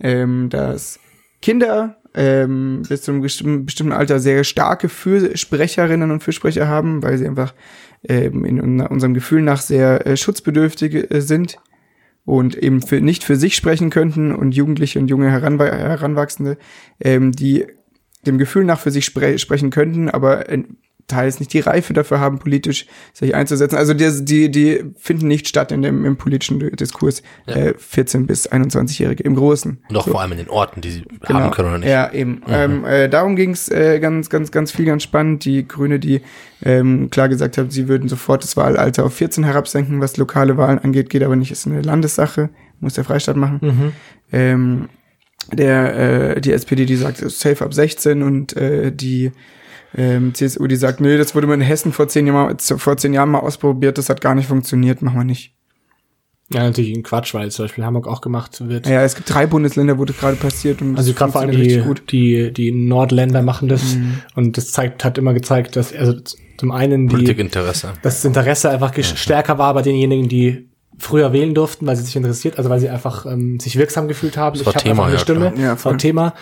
ähm, dass Kinder ähm, bis zu einem bestimmten, Alter sehr starke Fürsprecherinnen und Fürsprecher haben, weil sie einfach ähm, in un- unserem Gefühl nach sehr äh, schutzbedürftig äh, sind und eben für, nicht für sich sprechen könnten und Jugendliche und junge Heranwa Heranwachsende, ähm, die dem Gefühl nach für sich spre sprechen könnten, aber teils nicht die Reife dafür haben, politisch sich einzusetzen. Also die, die, die finden nicht statt in dem im politischen Diskurs äh, 14 bis 21-Jährige im Großen. Und auch So. vor allem in den Orten, die sie haben können oder nicht. Ja, eben. Ähm, äh, darum ging's äh, ganz, ganz, ganz viel, ganz spannend. Die Grüne, die ähm, klar gesagt hat, sie würden sofort das Wahlalter auf 14 herabsenken, was lokale Wahlen angeht, geht aber nicht, ist eine Landessache, muss der Freistaat machen. Ähm, der, äh, die SPD, die sagt, safe ab 16 und äh, die ähm, CSU, die sagt, nö, das wurde man in Hessen vor zehn, Jahren, vor zehn Jahren mal ausprobiert, das hat gar nicht funktioniert, machen wir nicht. ja natürlich ein Quatsch, weil zum Beispiel Hamburg auch gemacht wird. Ja, es gibt drei Bundesländer, wo das gerade passiert und Also gerade vor allem die, die, die Nordländer machen das und das zeigt, hat immer gezeigt, dass also zum einen die, Politikinteresse. dass das Interesse einfach gesch- stärker war bei denjenigen, die früher wählen durften, weil sie sich interessiert, also weil sie einfach ähm, sich wirksam gefühlt haben. Das war hab Thema, einfach eine ja, Stimme. Ja, war. Thema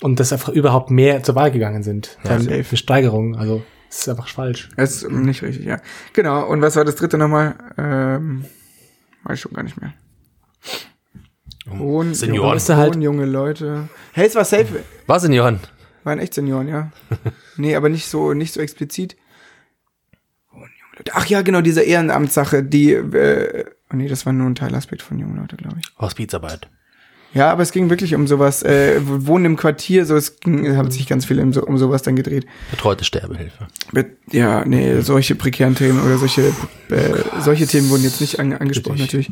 und dass einfach überhaupt mehr zur Wahl gegangen sind. Ja, Dann safe. eine Steigerung, also das ist einfach falsch. Das ist nicht richtig, ja. Genau, und was war das dritte nochmal? Ähm, weiß ich schon gar nicht mehr. Hohen, Senioren. Ist er halt- hohen junge Leute. Hey, es war safe. Was, Senioren? Waren echt Senioren, ja. <laughs> nee, aber nicht so, nicht so explizit. Hohen junge Leute. Ach ja, genau, diese Ehrenamtssache, die, äh, oh nee, das war nur ein Teilaspekt von jungen Leute, glaube ich. Hospizarbeit. Ja, aber es ging wirklich um sowas, äh, Wohnen im Quartier, so, es ging, hat sich ganz viel um, so, um sowas dann gedreht. Betreute Sterbehilfe. Mit, ja, nee, solche prekären Themen oder solche, äh, solche Themen wurden jetzt nicht an, angesprochen, natürlich.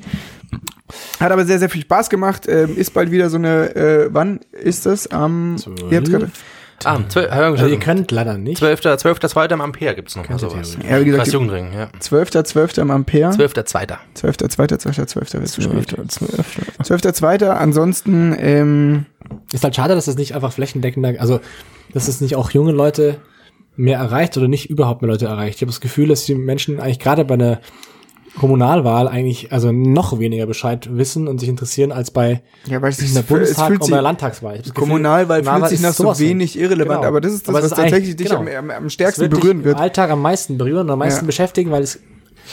Hat aber sehr, sehr viel Spaß gemacht. Ähm, ist bald wieder so eine, äh, wann ist das? Am, ihr habt's gerade. Ah, zwölf, Also ihr könnt leider nicht. 12. 12. 2. am Ampere gibt's noch mal sowas. Ja, wie gesagt, Jugendring, ja. 12.12. am Ampere. 12. 2. 12.2., 12.12. wird gespielt. 12.2. Ansonsten, ähm, Ist halt schade, dass es nicht einfach flächendeckender, also dass es nicht auch junge Leute mehr erreicht oder nicht überhaupt mehr Leute erreicht. Ich habe das Gefühl, dass die Menschen eigentlich gerade bei einer Kommunalwahl eigentlich also noch weniger Bescheid wissen und sich interessieren als bei ja, weil es, in der es Bundestag und sich, bei der Landtagswahl. Gefühl, Kommunalwahl fühlt sich nach so wenig irrelevant, Genau. aber das ist das, es was tatsächlich dich genau. am, am, es stärksten wird berühren im wird. Alltag am meisten berühren und am meisten Ja. beschäftigen, weil es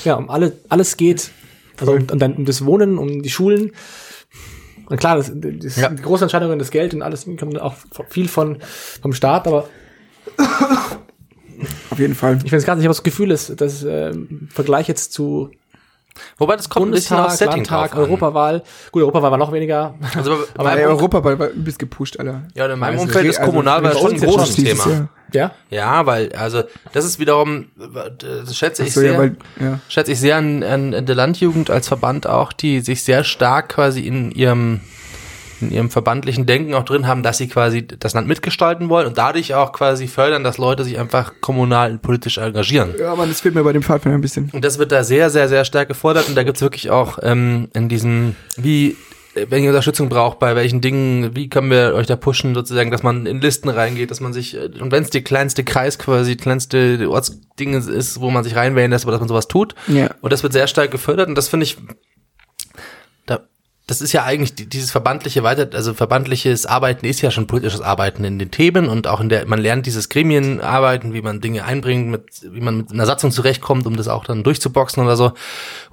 ja um alle alles geht. Also um, um, um das Wohnen, um die Schulen. Und klar, das, das Ja. die große Entscheidungen, das Geld und alles kommt auch viel von vom Staat, aber Auf jeden Fall. ich finde es gerade, ich habe das Gefühl, dass das äh, im Vergleich jetzt zu Wobei das kommt ein bisschen Bundestag, aufs Setting Landtag, drauf an. Europawahl. Gut, Europawahl war noch weniger. Also bei, Aber bei Europaball war übelst gepusht, Alter. ja, in meinem Also, Umfeld ist also, Kommunalwahl bei schon ein großes Thema. Jahr. Ja, Ja, weil, also, das ist wiederum, das schätze ich so, sehr, ja, weil, ja. schätze ich sehr an, an der Landjugend als Verband auch, die sich sehr stark quasi in ihrem, in ihrem verbandlichen Denken auch drin haben, dass sie quasi das Land mitgestalten wollen und dadurch auch quasi fördern, dass Leute sich einfach kommunal und politisch engagieren. Ja, aber das fehlt mir bei dem Pfadfinder ein bisschen. Und das wird da sehr, sehr, sehr stark gefordert. Und da gibt's wirklich auch ähm, in diesen, wie, wenn ihr Unterstützung braucht, bei welchen Dingen, wie können wir euch da pushen, sozusagen, dass man in Listen reingeht, dass man sich, äh, und wenn es die kleinste Kreis quasi, kleinste Ortsdinge ist, wo man sich reinwählen lässt, aber dass man sowas tut. Ja. Und das wird sehr stark gefördert. Und das finde ich, das ist ja eigentlich die- dieses verbandliche Weiter, also verbandliches Arbeiten ist ja schon politisches Arbeiten in den Themen und auch in der, man lernt dieses Gremienarbeiten, wie man Dinge einbringt, mit, wie man mit einer Satzung zurechtkommt, um das auch dann durchzuboxen oder so,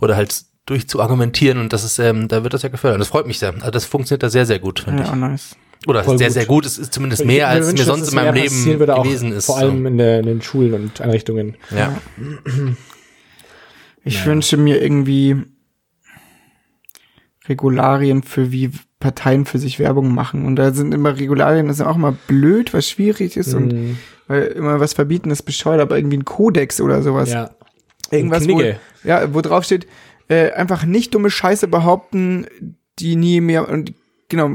oder halt durchzuargumentieren und das ist, ähm, da wird das ja gefördert. Das freut mich sehr. Also das funktioniert da sehr, sehr gut, finde Ja, ich. nice. Oder Voll sehr, gut. sehr gut. Es ist zumindest Ich mehr, als wünsche, mir sonst in meinem Leben passieren würde, auch gewesen ist. Vor allem in, der, in den Schulen und Einrichtungen. so. ja. Ich wünsche mir irgendwie Regularien für wie Parteien für sich Werbung machen. Und da sind immer Regularien, das ist auch immer blöd, was schwierig ist und Mhm. weil immer was verbieten ist bescheuert, aber irgendwie ein Kodex oder sowas. Ja. Irgendwas, wo, ja, wo drauf steht, äh, einfach nicht dumme Scheiße behaupten, die nie mehr, und genau,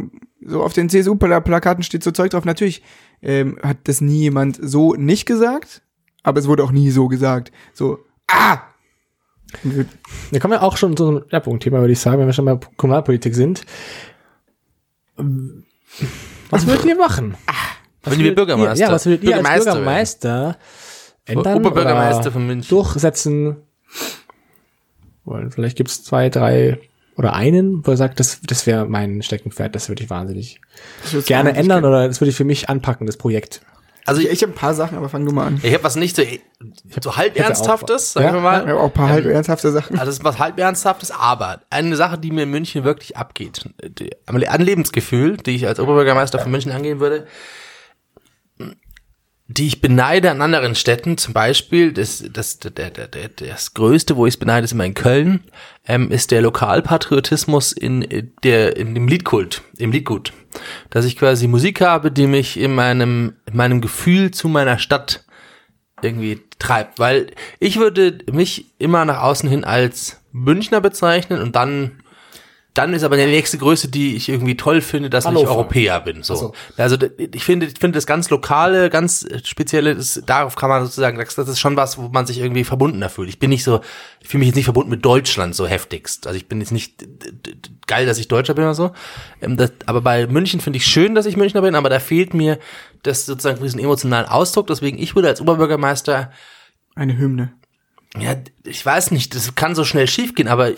so auf den CSU-Plakaten steht so Zeug drauf. Natürlich ähm, hat das nie jemand so nicht gesagt, aber es wurde auch nie so gesagt. So, ah! Wir kommen ja auch schon zu einem Schwerpunktthema, würde ich sagen, wenn wir schon bei Kommunalpolitik sind. Was würdet ihr machen? Was Wenn wir würdet Bürgermeister- Ihr, ja, was würdet ihr als Bürgermeister Bürgermeister ändern Oberbürgermeister von München. durchsetzen wollen? Vielleicht gibt's zwei, drei oder einen, wo er sagt, das, das wäre mein Steckenpferd, das würde ich wahnsinnig gerne ändern oder das würde ich für mich anpacken, das Projekt. Also Ich, ich, ich habe ein paar Sachen, aber fang du mal an. ich habe was nicht so, so halb ernsthaftes, sagen Ja, wir Ich mal. habe auch ein paar halb ernsthafte Sachen. Also das ist was halb ernsthaftes, aber eine Sache, die mir in München wirklich abgeht, die, ein Lebensgefühl, die ich als Oberbürgermeister von München angehen würde, die ich beneide an anderen Städten, zum Beispiel, das, das, der, das Größte, wo ich es beneide, ist immer in Köln, ähm, ist der Lokalpatriotismus in, äh, der, in dem Liedkult, im Liedgut. Dass ich quasi Musik habe, die mich in meinem, in meinem Gefühl zu meiner Stadt irgendwie treibt, weil ich würde mich immer nach außen hin als Münchner bezeichnen und dann dann ist aber die nächste Größe, die ich irgendwie toll finde, dass ich Hannover. Europäer bin. So. So. Also ich finde, ich finde das ganz lokale, ganz spezielle, das, darauf kann man sozusagen, das, das ist schon was, wo man sich irgendwie verbundener fühlt. Ich bin nicht so, ich fühle mich jetzt nicht verbunden mit Deutschland so heftigst. Also ich bin jetzt nicht geil, dass ich Deutscher bin oder so. Ähm, das, aber bei München finde ich schön, dass ich Münchner bin, aber da fehlt mir das sozusagen diesen emotionalen Ausdruck. Deswegen ich würde als Oberbürgermeister Eine Hymne. ja, ich weiß nicht, das kann so schnell schiefgehen, aber <laughs>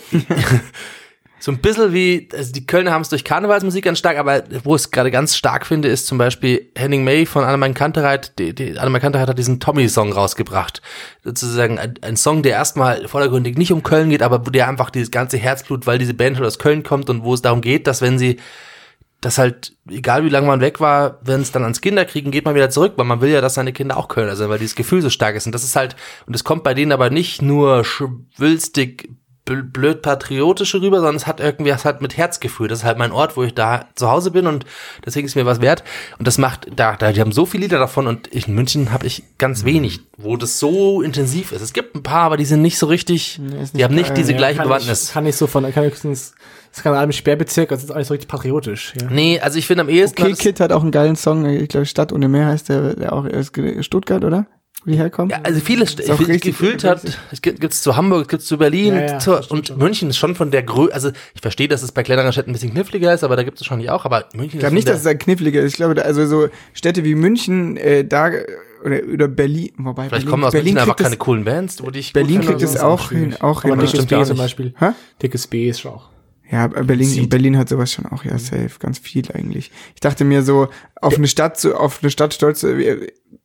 so ein bisschen wie, also die Kölner haben es durch Karnevalsmusik ganz stark, aber wo ich es gerade ganz stark finde, ist zum Beispiel Henning May von Annemann Kantereit, die, die Annemann Kantereit hat diesen Tommy-Song rausgebracht. Sozusagen ein, ein Song, der erstmal vordergründig nicht um Köln geht, aber wo der einfach dieses ganze Herzblut, weil diese Band halt aus Köln kommt und wo es darum geht, dass wenn sie dass halt, egal wie lange man weg war, wenn es dann ans Kinderkriegen geht man wieder zurück, weil man will ja, dass seine Kinder auch Kölner sind, weil dieses Gefühl so stark ist. Und das ist halt, und es kommt bei denen aber nicht nur schwülstig, blöd patriotische rüber, sondern es hat irgendwie, es hat mit Herzgefühl. Das ist halt mein Ort, wo ich da zu Hause bin und deswegen ist mir was wert. Und das macht, da, da, die haben so viele Lieder davon und ich, in München habe ich ganz wenig, wo das so intensiv ist. Es gibt ein paar, aber die sind nicht so richtig, die nicht haben nicht diese Ja, gleiche kann Bewandtnis. Ich, kann ich so von, kann ich höchstens, das kann einem Sperrbezirk, das ist auch nicht so richtig patriotisch. Ja. Nee, also ich finde am ehesten. Okay, Kid hat auch einen geilen Song, ich glaube Stadt ohne Meer heißt der, der auch ist Stuttgart, oder? Wo die herkommen? Ja, also viele St- auch ich- richtig- gefühlt hat, es gibt es zu Hamburg, es gibt zu Berlin, Ja, ja, zu, und schon. München ist schon von der Größe, also ich verstehe, dass es bei kleineren Städten ein bisschen kniffliger ist, aber da gibt es schon nicht auch, aber München Ich glaube nicht, dass es da kniffliger ist. Ich glaube, da, also so Städte wie München, äh, da oder, oder Berlin, wobei vielleicht Berlin, kommen aus Berlin München einfach kriegt keine coolen Bands, wo die ich Berlin kriegt es auch hin, auch Aber hin. Dickes stimmt B zum. Beispiel. Hä? Dickes B ist schon auch. Ja, Berlin, Sieht. Berlin hat sowas schon auch, ja, safe, ganz viel eigentlich. Ich dachte mir so, auf eine Stadt zu, auf eine Stadt stolz zu,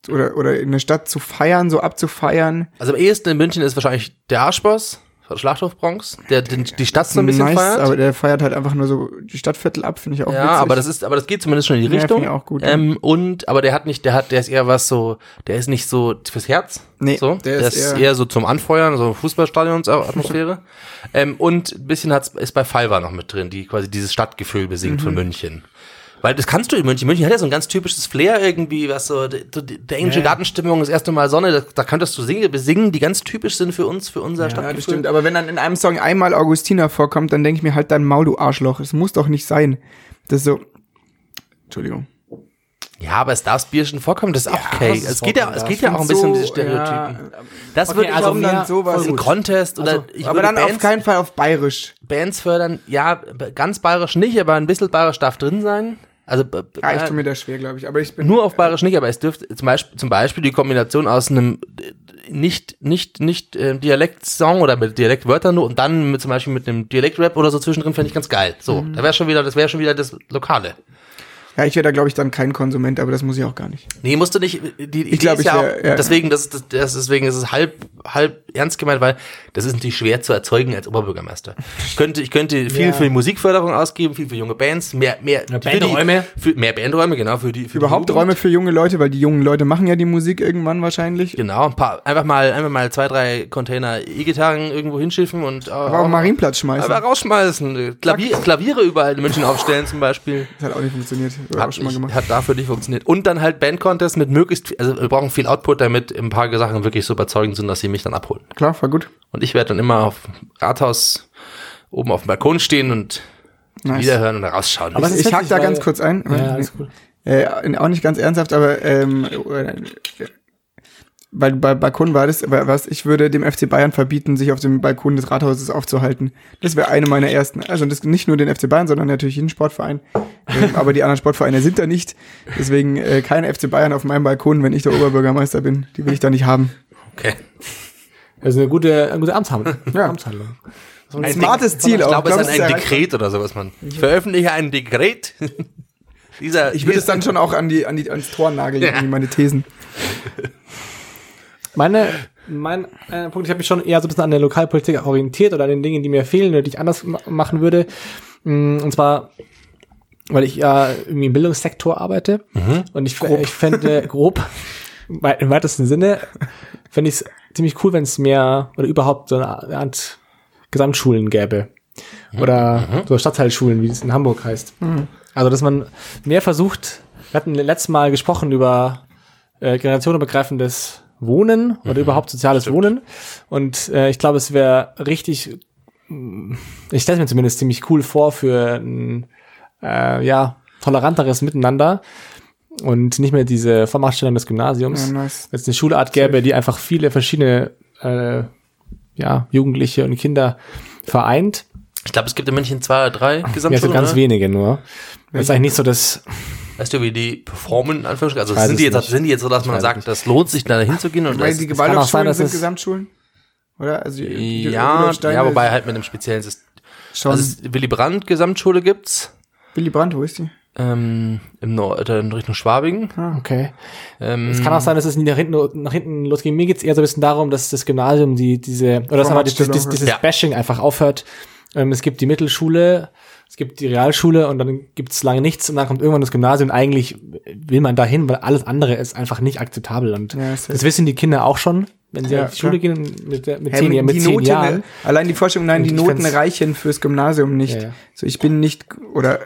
oder, oder in eine Stadt zu feiern, so abzufeiern. Also am ehesten in München ist wahrscheinlich der Arschboss, Schlachthof Bronx, der den, die Stadt so ein bisschen nice, feiert. aber der feiert halt einfach nur so die Stadtviertel ab, finde ich auch ja, witzig. aber das ist, aber das geht zumindest schon in die Ja, Richtung. finde ich auch gut, ja. Ähm, und, aber der hat nicht, der hat, der ist eher was so, der ist nicht so fürs Herz. Nee, so. der der, ist ist eher- eher, so zum Anfeuern, so Fußballstadions-Atmosphäre. <laughs> ähm, und ein bisschen hat's, ist bei Fiverr noch mit drin, die quasi dieses Stadtgefühl besingt Mhm. von München. Weil das kannst du in München. München hat ja so ein ganz typisches Flair irgendwie, was so, die, englische Gartenstimmung, das erste Mal Sonne, da, da könntest du singen, besingen, die ganz typisch sind für uns, für unser Ja, Stadtgefühl. das stimmt. Aber wenn dann in einem Song einmal Augustina vorkommt, dann denke ich mir halt dein Maul, du Arschloch. Es muss doch nicht sein. Das ist so. Entschuldigung. Ja, aber es darf Bierchen vorkommen, das ist auch okay. was es geht ja, es geht ja auch ein bisschen um diese So, Stereotypen. ja. Das Okay, würde ich also auch dann sowas. im. Contest oder Also, ich aber dann auf Bands, keinen Fall auf bayerisch. Bands fördern. Ja, ganz bayerisch nicht, aber ein bisschen bayerisch darf drin sein. Also äh, tue mir das schwer, glaube ich. Aber ich bin. nur auf bayerisch nicht, aber es dürfte zum Beispiel, zum Beispiel die Kombination aus einem äh, nicht nicht nicht äh, Dialekt-Song oder mit Dialektwörtern nur und dann mit zum Beispiel mit einem Dialekt-Rap oder so zwischendrin fände ich ganz geil. So, Mhm. da wäre schon wieder, das wäre schon wieder das Lokale. Ja, ich wäre da, glaube ich, dann kein Konsument, aber das muss ich auch gar nicht. Nee, musst du nicht. Die Idee glaub, ist ich ja, wär- auch, ja. deswegen, das, das, das, deswegen ist es halb, halb ernst gemeint, weil das ist natürlich schwer zu erzeugen als Oberbürgermeister. Ich könnte, ich könnte viel Ja. für die Musikförderung ausgeben, viel für junge Bands, mehr, mehr Ja, für Bandräume. für, mehr Bandräume, genau für die. Für Überhaupt die. Räume für junge Leute, weil die jungen Leute machen ja die Musik irgendwann wahrscheinlich. Genau, ein paar, einfach mal, einfach mal zwei, drei Container E-Gitarren irgendwo hinschiffen und Aber auch Marienplatz schmeißen. aber rausschmeißen. Klavier, Klaviere überall in München aufstellen zum Beispiel. Das hat auch nicht funktioniert. Auch Hat, schon mal ich, gemacht. hat dafür nicht funktioniert. Und dann halt Band-Contest mit möglichst, viel- also wir brauchen viel Output, damit ein paar Sachen wirklich so überzeugend sind, dass sie mich dann abholen. Klar, war gut. Und ich werde dann immer auf Rathaus oben auf dem Balkon stehen und Nice. wiederhören und da rausschauen. Aber ist ich hake da ganz kurz ein. Ja, alles gut. Äh, auch nicht ganz ernsthaft, aber ähm, weil bei Balkon war das, aber was, ich würde dem FC Bayern verbieten, sich auf dem Balkon des Rathauses aufzuhalten. Das wäre eine meiner ersten. Also das nicht nur den FC Bayern, sondern natürlich jeden Sportverein. ähm, aber die anderen Sportvereine sind da nicht. Deswegen äh, kein FC Bayern auf meinem Balkon, wenn ich der Oberbürgermeister bin. Die will ich da nicht haben. okay. Das ist eine gute, eine gute Amtshandlung. Ja. Amtshandlung. Ein smartes Ziel Ich auch. glaube, es ist ein ist Dekret oder sowas, man. Ich veröffentliche ein Dekret. <laughs> Dieser, Ich würde es dann schon auch an die, an die, ans Tor nageln, irgendwie meine Thesen. <laughs> Meine, mein äh, Punkt, ich habe mich schon eher so ein bisschen an der Lokalpolitik orientiert oder an den Dingen, die mir fehlen oder die ich anders ma machen würde. Mm, Und zwar, weil ich ja irgendwie im Bildungssektor arbeite und ich, ich fände <laughs> grob, im weitesten Sinne, fände ich es ziemlich cool, wenn es mehr oder überhaupt so eine Art Gesamtschulen gäbe. Oder so Stadtteilschulen, wie es in Hamburg heißt. Also, dass man mehr versucht, wir hatten letztes Mal gesprochen über äh, generationenübergreifendes Wohnen oder überhaupt soziales Wohnen. Und äh, ich glaube, es wäre richtig, ich stelle mir zumindest ziemlich cool vor für ein äh, ja, toleranteres Miteinander und nicht mehr diese Vormachtstellung des Gymnasiums. Ja, nice. Wenn es eine Schulart gäbe, die einfach viele verschiedene äh, ja, Jugendliche und Kinder vereint. ich glaube, es gibt in München zwei oder drei Ja, so Gesamtschulen. ganz oder? wenige nur. Das ist eigentlich nicht so das, Weißt du, wie die performen, in Anführungsstrichen? Also sind die, jetzt, nicht. sind die jetzt so, dass man sagt, es das lohnt sich, da hinzugehen? Und Weil das, die kann auch sein, Gewaltschulen dass sind es- Gesamtschulen? Oder? Also die, die ja, ja, wobei halt mit einem speziellen System. schon. Also es- Willy Brandt Gesamtschule gibt's Willy Brandt, wo ist die? ähm, im Nord in Richtung Schwabing. okay. Ähm, Es kann auch sein, dass es nach hinten, nach hinten losgeht. Mir geht's eher so ein bisschen darum, dass das Gymnasium die, diese, oder dass aber dieses, dieses, dieses Ja. Bashing einfach aufhört. Ähm, es gibt die Mittelschule, es gibt die Realschule und dann gibt's lange nichts und dann kommt irgendwann das Gymnasium. Und eigentlich will man dahin, weil alles andere ist einfach nicht akzeptabel. Und Ja, ist das wissen die Kinder auch schon, wenn sie Ja, auf die Schule klar. gehen mit, mit Hä, zehn, Jahren- mit die zehn Noten, Jahren. Allein die Vorstellung, nein, Und die ich Noten reichen fürs Gymnasium nicht. Ja, ja. So, ich bin nicht, oder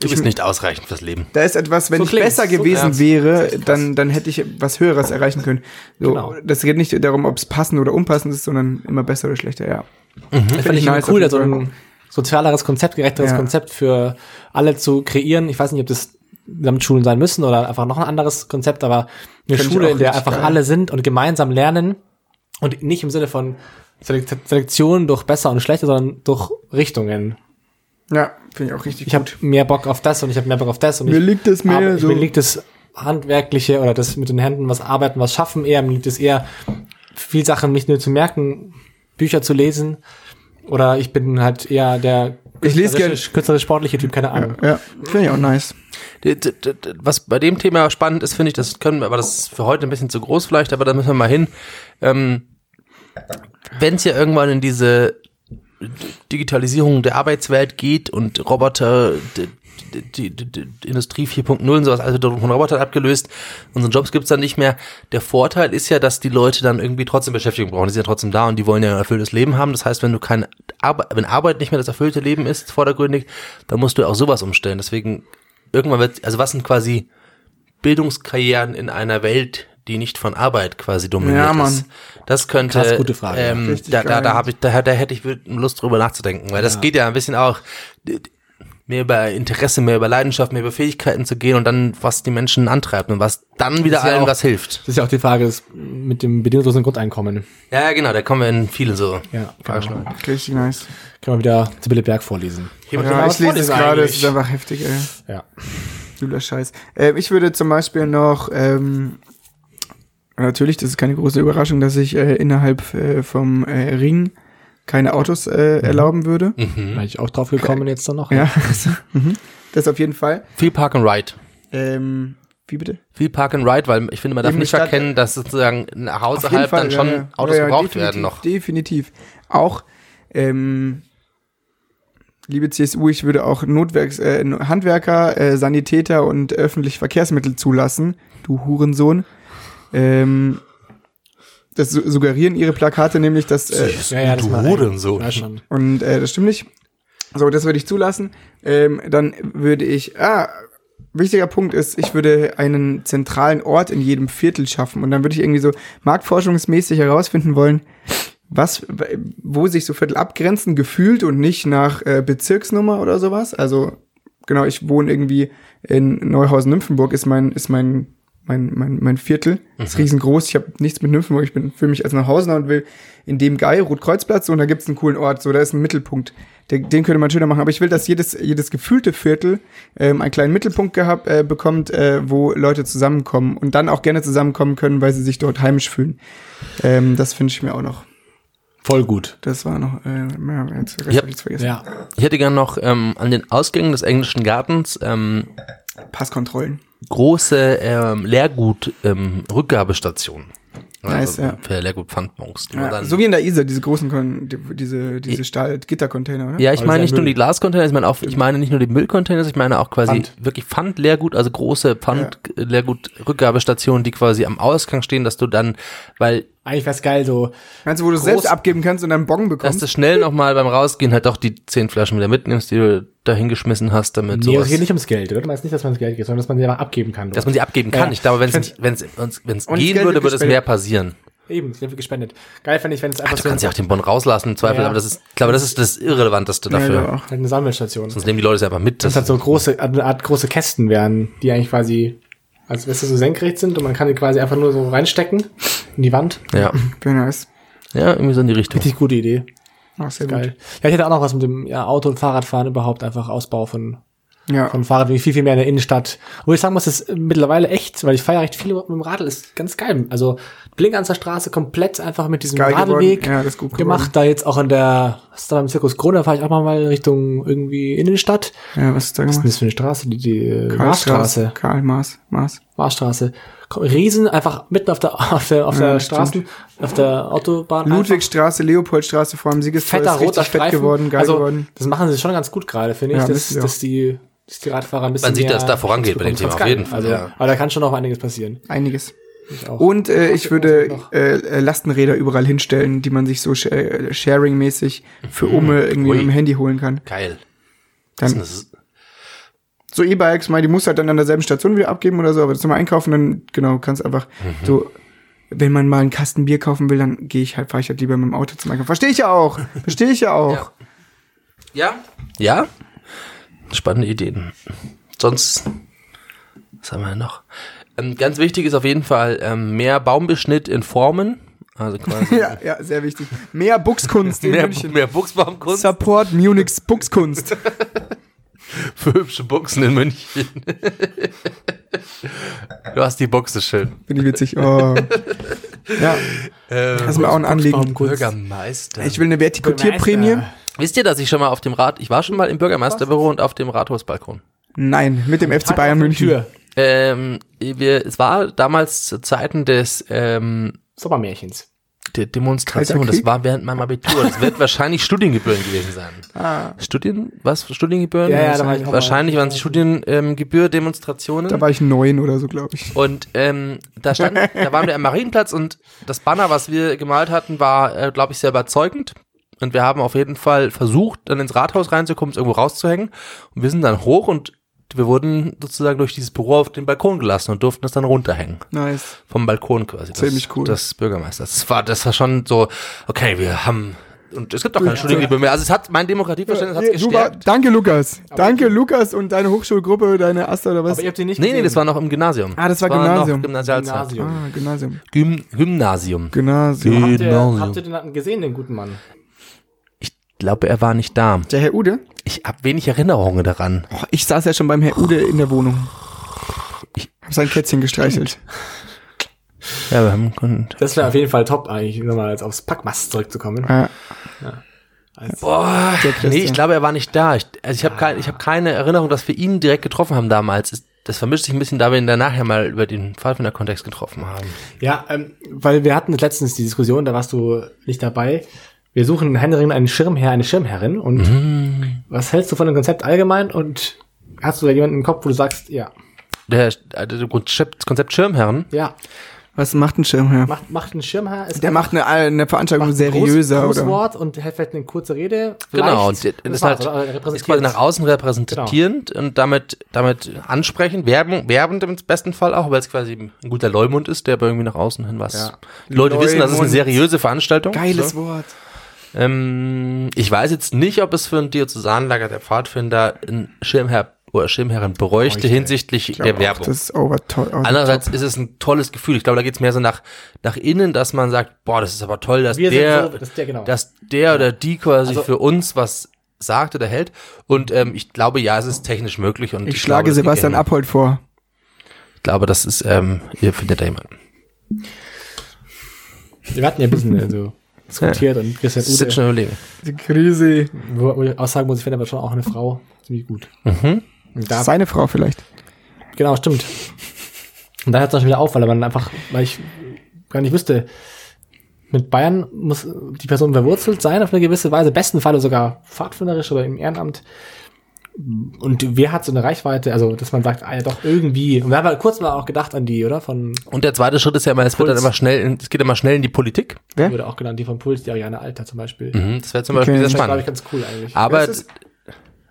du bist nicht ausreichend fürs Leben. da ist etwas, wenn So ich klingt's, besser so gewesen ernst. wäre, dann, dann hätte ich was Höheres erreichen können. So, Genau. Das geht nicht darum, ob es passend oder unpassend ist, sondern immer besser oder schlechter, ja. Das fände ich nice cool, auf so ein sozialeres Konzept, gerechteres Ja. Konzept für alle zu kreieren. Ich weiß nicht, ob das Gesamtschulen sein müssen oder einfach noch ein anderes Konzept, aber eine ich Schule, in der einfach geil. alle sind und gemeinsam lernen und nicht im Sinne von Selek- Selektion durch besser und schlechter, sondern durch Richtungen. Ja, finde ich auch richtig Ich habe gut. mehr Bock auf das und ich habe mehr Bock auf das und Mir ich, liegt es mehr so. Mir liegt das Handwerkliche oder das mit den Händen was arbeiten, was schaffen eher. Mir liegt es eher, viel Sachen nicht nur zu merken, Bücher zu lesen. Oder ich bin halt eher der Ich lese gern- künstlerisch- künstlerisch sportliche Typ, keine Ahnung. Ja, finde ich auch nice. Was bei dem Thema spannend ist, finde ich, das können wir, aber das ist für heute ein bisschen zu groß vielleicht, aber da müssen wir mal hin. Ähm, Wenn es ja irgendwann in diese Digitalisierung der Arbeitswelt geht und Roboter, die, die, die Industrie 4.0 und sowas, also von Robotern abgelöst, unsere Jobs gibt's dann nicht mehr. Der Vorteil ist ja, dass die Leute dann irgendwie trotzdem Beschäftigung brauchen. Die sind ja trotzdem da und die wollen ja ein erfülltes Leben haben. Das heißt, wenn du keine Arbeit, wenn Arbeit nicht mehr das erfüllte Leben ist, vordergründig, dann musst du auch sowas umstellen. Deswegen irgendwann wird, also was sind quasi Bildungskarrieren in einer Welt, die nicht von Arbeit quasi dominiert Ja, Mann. ist? Das könnte, Krass, gute Frage. ähm, da, da, da habe ich, da, da hätte ich Lust drüber nachzudenken, weil das geht ja ein bisschen auch mehr über Interesse, mehr über Leidenschaft, mehr über Fähigkeiten zu gehen und dann, was die Menschen antreibt und was dann wieder ist ja allen auch- was hilft. Das ist ja auch die Frage das mit dem bedingungslosen Grundeinkommen. Ja, ja, genau, da kommen wir in viele so. Ja, Fragestellungen. Richtig nice. Können wir wieder Sibylle Berg vorlesen. Jemand- Ja, was ich lese es gerade, es ist einfach heftig, ey. Ja. Übler Scheiß. Äh, ich würde zum Beispiel noch, ähm, natürlich, das ist keine große Überraschung, dass ich äh, innerhalb äh, vom äh, Ring keine Autos äh, erlauben würde. Mhm. Bin ich auch drauf gekommen jetzt dann noch. Ja, <laughs> mhm. das auf jeden Fall. Viel Park and Ride. Ähm, wie bitte? Viel Park and Ride, weil ich finde, man darf Eben nicht statt- verkennen, dass sozusagen nach Hause halb dann schon ja. Autos Ja, ja, gebraucht werden noch. Definitiv. Auch, ähm, liebe CSU, ich würde auch Notwerks, äh, Handwerker, äh, Sanitäter und öffentliche Verkehrsmittel zulassen. Du Hurensohn. Ähm, das su- suggerieren ihre Plakate nämlich, dass äh, Ja, ja, das Du war Hurensohn. Ja, schon. und äh, das stimmt nicht. So, das würde ich zulassen. Ähm, dann würde ich, ah, wichtiger Punkt ist, ich würde einen zentralen Ort in jedem Viertel schaffen und dann würde ich irgendwie so marktforschungsmäßig herausfinden wollen, was, wo sich so Viertel abgrenzen, gefühlt und nicht nach äh, Bezirksnummer oder sowas. Also genau, ich wohne irgendwie in Neuhausen-Nymphenburg, ist mein, ist mein, mein, mein, mein Viertel. Ist riesengroß. Ich habe nichts mit Nymphenburg. Ich bin für mich als Neuhausener und will in dem Geil, Rotkreuzplatz, und da gibt's einen coolen Ort, so, da ist ein Mittelpunkt. Den, den könnte man schöner machen. Aber ich will, dass jedes, jedes gefühlte Viertel ähm, einen kleinen Mittelpunkt gehabt, äh, bekommt, äh, wo Leute zusammenkommen und dann auch gerne zusammenkommen können, weil sie sich dort heimisch fühlen. Ähm, das finde ich mir auch noch. Voll gut. Das war noch, äh, jetzt, Ja. hab vergessen. Ja. Ich hätte gern noch ähm, an den Ausgängen des englischen Gartens ähm, Passkontrollen. Große ähm, Leergut-Rückgabestationen. Nice, ja. Für Leergut-Pfandbons. Ja, so wie in der Isar, diese großen, Kon die, diese, diese Stahl Gittercontainer, oder? Ja, ich meine nicht nur Müll. die Glascontainer, ich meine auch, ich meine nicht nur die Müllcontainer, ich meine auch quasi Pfand. wirklich Pfandleergut, also große Pfandleergut-Rückgabestationen, die quasi am Ausgang stehen, dass du dann, weil Eigentlich wär's geil, so. Meinst du, wo du es Groß- selbst abgeben kannst und dann einen Bon dass bekommst? du schnell nochmal beim Rausgehen halt doch die zehn Flaschen wieder mitnimmst, die du da hingeschmissen hast, damit Nee, es sowas, geht nicht ums Geld, oder? Du meinst nicht, dass man das Geld geht, sondern dass man sie einfach abgeben kann. dass man sie abgeben kann. Ja. Ich glaube, wenn es Ich es wenn's- wenn's das gehen würde, würde es mehr passieren. Eben, es wird gespendet. Geil fände ich, wenn es einfach Du so kannst ja auch den Bon rauslassen im Zweifel, Ja. aber das ist, ich glaube, das ist das Irrelevanteste Ja, dafür. ja, auch. halt eine Sammelstation. Sonst nehmen die Leute es einfach mit. Das Das hat so große, eine Art große Kästen wären, die eigentlich quasi, als weißt du, so senkrecht sind und man kann die quasi einfach nur so reinstecken in die Wand. ja. <laughs> Very nice. ja, irgendwie so in die Richtung. Richtig gute Idee. Ach, sehr Geil. gut. Ja, ich hätte auch noch was mit dem ja, Auto- und Fahrradfahren überhaupt einfach Ausbau von, Ja. von Fahrradwegen viel, viel mehr in der Innenstadt. Wo ich sagen muss, das ist mittlerweile echt, weil ich fahre recht viel mit dem Radl, ist ganz geil. Also Blinkanzer Straße komplett einfach mit diesem Geil. Radweg Ja, das ist gut gemacht. Da jetzt auch in der, was ist da beim Zirkus Krone, fahre ich auch mal Richtung irgendwie Innenstadt. Ja, was ist da Was ist denn das für eine Straße? Die, die Karlstraße. Karl. Maß. Maßstraße. Komm, Riesen, einfach mitten auf der, <laughs> auf der, auf Ja, der das Straßen, auf der Autobahn. Ludwigstraße, Leopoldstraße vor dem Siegestor fetter ist richtig roter fett Streifen. geworden, geil also, geworden. Das machen sie schon ganz gut gerade, finde ich, Ja, dass, dass, die, dass die Radfahrer ein bisschen Man sieht, mehr dass da vorangeht bei dem. Thema, auf jeden. Fall, Also, ja. Aber da kann schon noch einiges passieren. Einiges. Ich auch. Und äh, ich würde äh, äh, Lastenräder überall hinstellen, die man sich so sh äh, sharing-mäßig für Umme irgendwie Ui. mit dem Handy holen kann. Geil. Dann Das ist, so E-Bikes, mal, die musst du halt dann an derselben Station wieder abgeben oder so, aber das mal einkaufen, dann genau, kannst einfach Mhm. so, wenn man mal einen Kasten Bier kaufen will, dann gehe ich halt, fahre ich halt lieber mit dem Auto zum Einkaufen. Verstehe ich ja auch. <laughs> Verstehe ich ja auch. Ja. Ja? Ja? Spannende Ideen. Sonst, was haben wir noch? Ähm, ganz wichtig ist auf jeden Fall ähm, mehr Baumbeschnitt in Formen. Also quasi <laughs> Ja, ja, sehr wichtig. Mehr Buchskunst in mehr, München. mehr Buchsbaumkunst Support Munichs Buchskunst. <laughs> für hübsche Buchsen in München. du hast die Buchse schön. Finde ich witzig. Oh. <laughs> Ja, Ähm, das ist mir auch ein Anliegen. Bürgermeister. Ich will eine Vertikutierprämie. Wisst ihr, dass ich schon mal auf dem Rad, ich war schon mal im Bürgermeisterbüro und auf dem Rathausbalkon. Nein, mit dem FC Bayern München. Tür. Ähm, wir, es war damals zu Zeiten des ähm, Sommermärchens. der Demonstration. Das war während meinem Abitur. Das wird wahrscheinlich Studiengebühren gewesen sein. Ah, Studien, was? Studiengebühren? Ja, ja, da war ich wahrscheinlich waren es Studiengebühr ähm, Gebühr-Demonstrationen. da war ich neun oder so, glaube ich. Und ähm, da stand, da waren wir am Marienplatz und das Banner, was wir gemalt hatten, war, äh, glaube ich, sehr überzeugend. Und wir haben auf jeden Fall versucht, dann ins Rathaus reinzukommen, es irgendwo rauszuhängen. Und wir sind dann hoch und wir wurden sozusagen durch dieses Büro auf den Balkon gelassen und durften das dann runterhängen. Nice. Vom Balkon quasi. Das, Ziemlich cool. Das Bürgermeisters. Das war, das war schon so, okay, wir haben, und es gibt auch keine Studiengebühr mehr. Also es hat, mein Demokratieverständnis hat Hier, du war, gestärkt. danke, Lukas. Danke, Lukas und deine Hochschulgruppe, deine Asta oder was? Aber ihr habt sie nicht Nee, nee, gesehen. das war noch im Gymnasium. Ah, das war noch Gymnasium. Gymnasialzeit. Gymnasium. ah, Gymnasium. Gym Gymnasium. Gymnasium. Habt ihr, Genau. habt ihr den gesehen, den guten Mann? Ich glaube, er war nicht da. Der Herr Ude? Ich habe wenig Erinnerungen daran. Oh, ich saß ja schon beim Herr Ude in der Wohnung. Ich hab sein Kätzchen gestreichelt. <laughs> Ja, wir haben kon- Das wäre auf jeden Fall top, eigentlich, nochmal jetzt aufs Packmast zurückzukommen. Ah, Boah, Der Christian. nee, ich glaube, er war nicht da. Ich, also ich habe kein, ich hab keine Erinnerung, dass wir ihn direkt getroffen haben damals. Das vermischt sich ein bisschen, da wir ihn dann nachher mal über den Pfadfinder-Kontext getroffen haben. Ja, ähm, weil wir hatten letztens die Diskussion, da warst du nicht dabei. Wir suchen händeringend einen Schirmherr, eine Schirmherrin. Und was hältst du von dem Konzept allgemein? Und hast du da jemanden im Kopf, wo du sagst, ja, Der, äh, der Konzept, Konzept Schirmherren, ja, Was macht ein Schirmherr? Macht, macht ein Schirmherr. Ist Der macht eine, eine Veranstaltung macht ein seriöser, groß, oder? Großwort und hält vielleicht eine kurze Rede. Genau, und das ist halt ist quasi nach außen repräsentierend und damit, damit ansprechend, werben, werbend im besten Fall auch, weil es quasi ein guter Leumund ist, der aber irgendwie nach außen hin was. Ja. Die Leute wissen, das ist eine Leumund. seriöse Veranstaltung. Geiles So. Wort. Ähm, ich weiß jetzt nicht, ob es für ein Diözesanlager der Pfadfinder ein Schirmherr oder Schirmherrin bräuchte, Bräuchte. hinsichtlich der Auch Werbung. Das ist over over Andererseits ist es ein tolles Gefühl. Ich glaube, da geht es mehr so nach, nach innen, dass man sagt, boah, das ist aber toll, dass Wir sind der, so, das ist der, genau. dass der oder die quasi Also- für uns was sagt oder hält. Und ähm, ich glaube, ja, es ist technisch möglich. Und Ich schlage glaube, das geht Sebastian. Abhold vor. Ich glaube, das ist, ähm, ihr findet da jemanden. Wir hatten ja ein bisschen also, diskutiert und Christian Das ist jetzt schon Ude, überlegen. Die Krise. wo, wo ich auch sagen muss, ich finde aber schon auch eine Frau ziemlich gut. Mhm. Seine Frau vielleicht. genau, stimmt. Und da hört es auch schon wieder auf, weil man einfach, weil ich gar nicht wüsste, mit Bayern muss die Person verwurzelt sein auf eine gewisse Weise, besten Falle sogar pfadfinderisch oder im Ehrenamt. Und wer hat so eine Reichweite, also dass man sagt, ah ja doch irgendwie. Und wir haben halt kurz mal auch gedacht an die, oder? Von, Und der zweite Schritt ist ja immer, es wird dann Puls. immer schnell, in, es geht immer schnell in die Politik. Wer? wurde auch genannt, die von Puls, die Ariane Alter zum Beispiel. Mhm, das wäre zum Beispiel Okay. sehr Das ist, glaube spannend. ich, ganz cool eigentlich. Aber, Das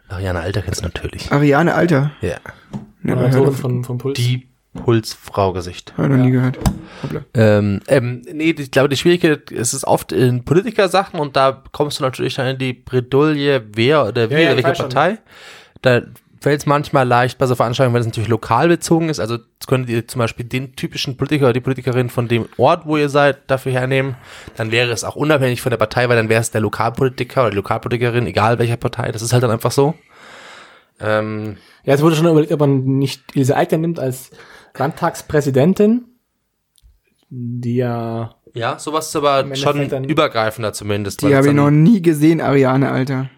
Ariane Alter kennst du natürlich. Ariane Alter. Ja. Ja, Moderatorin von, von Puls. Die Pulsfrau-Gesicht. ich noch nie gehört. Ähm, ähm, nee, ich glaube, die Schwierigkeit ist es oft in Politikersachen und da kommst du natürlich dann in die Bredouille, wer oder wie Ja, ja, welche weiß schon. Partei. Da fällt es manchmal leicht bei so Veranstaltungen, wenn es natürlich lokal bezogen ist. Also könntet ihr zum Beispiel den typischen Politiker oder die Politikerin von dem Ort, wo ihr seid, dafür hernehmen. Dann wäre es auch unabhängig von der Partei, weil dann wäre es der Lokalpolitiker oder die Lokalpolitikerin, egal welcher Partei. Das ist halt dann einfach so. Ähm, Ja, es wurde schon überlegt, ob man nicht Ilse Aigner nimmt als Landtagspräsidentin, die ja, ja, sowas ist aber schon dann- übergreifender zumindest. Die habe ich noch nie gesehen, Ariane Alter.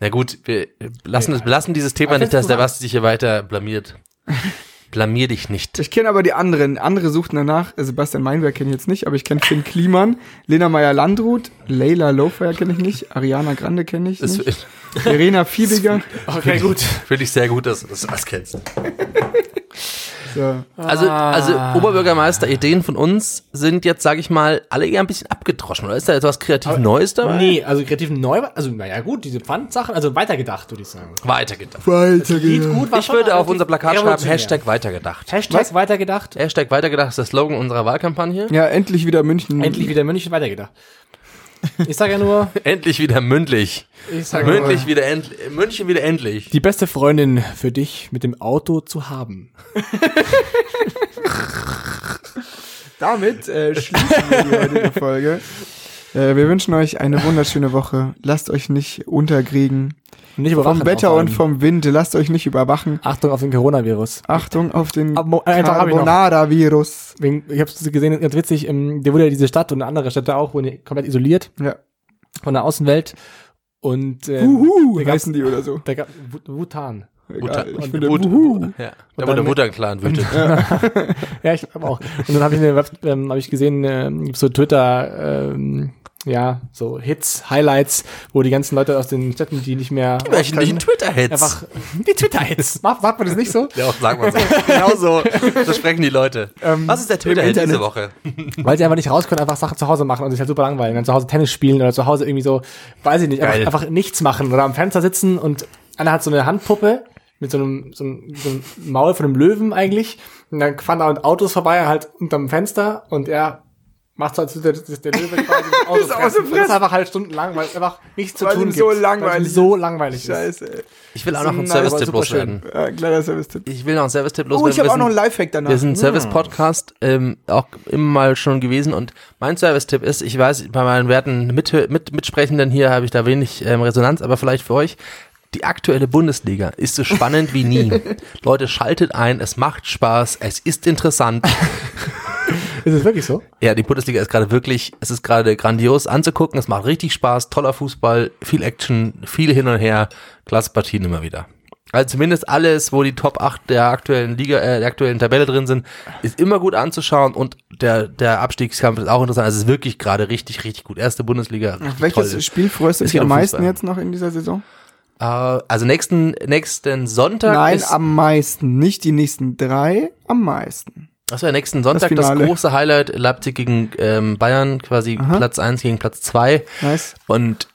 Na gut, wir lassen, es, lassen dieses Thema nicht, dass der Basti sich hier weiter blamiert. <laughs> Blamier dich nicht. Ich kenne aber die anderen. Andere suchten danach. Sebastian Meinberg kenne ich jetzt nicht, aber ich kenne Finn Kliman, Lena Meyer-Landrut, Leila Lowfire kenne ich nicht, Ariana Grande kenne ich Das nicht, Verena Fiebiger. <laughs> okay, gut. finde ich sehr gut, dass du das kennst. <laughs> So. Also, also Ah. Oberbürgermeister, Ideen von uns sind jetzt, sage ich mal, alle eher ein bisschen abgedroschen. Oder ist da etwas kreativ Neues dabei? Nee, also kreativ neu, also naja gut, diese Pfandsachen, also weitergedacht, würde ich sagen. Weitergedacht. Weiter Geht gut, Ich würde auf unser Plakat schreiben. Hashtag weitergedacht. Hashtag weitergedacht, Hashtag weitergedacht ist der Slogan unserer Wahlkampagne. Ja, endlich wieder München. endlich wieder München weitergedacht. Ich sage ja nur, <laughs> Endlich wieder mündlich. ich sage Mündlich wieder endlich. München wieder endlich. die beste Freundin für dich mit dem Auto zu haben. <laughs> Damit äh, schließen wir die heutige Folge. Äh, wir wünschen euch eine wunderschöne Woche. Lasst euch nicht unterkriegen. Nicht überwachen. Vom Wetter und vom Wind. Lasst euch nicht überwachen. Achtung auf den Coronavirus. Achtung auf den äh, ich. Carbonara-Virus. Ich habe es gesehen, ganz witzig, ähm, der wurde ja diese Stadt und andere Städte auch wurden komplett isoliert Ja. von der Außenwelt. Und ähm, Uhu, heißen die oder so. da gab Wu- Wutan. Egal, ich und finde Wut, Wuhu. ja, da wo der Wutan-Clan wütet. <laughs> Ja, ich hab auch. Und dann habe ich eine ähm, habe ich gesehen, ähm, gibt's so Twitter, ähm, ja, so Hits, Highlights, wo die ganzen Leute aus den Städten, die nicht mehr Welchen können, Twitter-Hits? einfach die Twitter-Hits. <laughs> Macht, macht man das nicht so? Ja, sagt man so. <laughs> genau so. So sprechen die Leute. Was ist der Twitter-Hit diese Woche? Weil sie einfach nicht raus können, einfach Sachen zu Hause machen und sich halt super langweilen. Dann zu Hause Tennis spielen oder zu Hause irgendwie so, weiß ich nicht, einfach, einfach nichts machen oder am Fenster sitzen und einer hat so eine Handpuppe mit so einem, so einem, so einem Maul von einem Löwen eigentlich. Und dann fahren da Autos vorbei, halt unterm Fenster und er macht so, als würde der, der Löwe <laughs> quasi das Auto Das Auto fressen. Und Das ist einfach halt stundenlang, weil es einfach nichts zu Weil tun gibt. so Weil langweilig so langweilig ist. Scheiße, ey. Ich will auch noch einen Service-Tipp loswerden. Ja, kleiner Service-Tipp. Ich will noch einen Service-Tipp Oh, loswerden. ich habe auch noch einen Lifehack danach. Wir sind ein Service-Podcast, ähm, auch immer mal schon gewesen und mein Service-Tipp ist, ich weiß, bei meinen werten mit, mit, Mitsprechenden hier habe ich da wenig ähm, Resonanz, aber vielleicht für euch, die aktuelle Bundesliga ist so spannend wie nie. <laughs> Leute, schaltet ein, es macht Spaß, es ist interessant. <laughs> Ist es wirklich so? Ja, die Bundesliga ist gerade wirklich, es ist gerade grandios anzugucken, es macht richtig Spaß, toller Fußball, viel Action, viel hin und her, klasse Partien immer wieder. Also zumindest alles, wo die Top 8 der aktuellen Liga, äh, der aktuellen Tabelle drin sind, ist immer gut anzuschauen und der, der Abstiegskampf ist auch interessant. Also es ist wirklich gerade richtig, richtig gut. Erste Bundesliga. Richtig Welches toll. Spiel freust du dich am meisten Fußball. jetzt noch in dieser Saison? Äh, also nächsten, nächsten Sonntag Nein, ist, am meisten. Nicht die nächsten drei, am meisten. Das wäre nächsten Sonntag das, Finale. große Highlight. Leipzig gegen ähm, Bayern, quasi Platz 1 gegen Platz 2. Nice. Und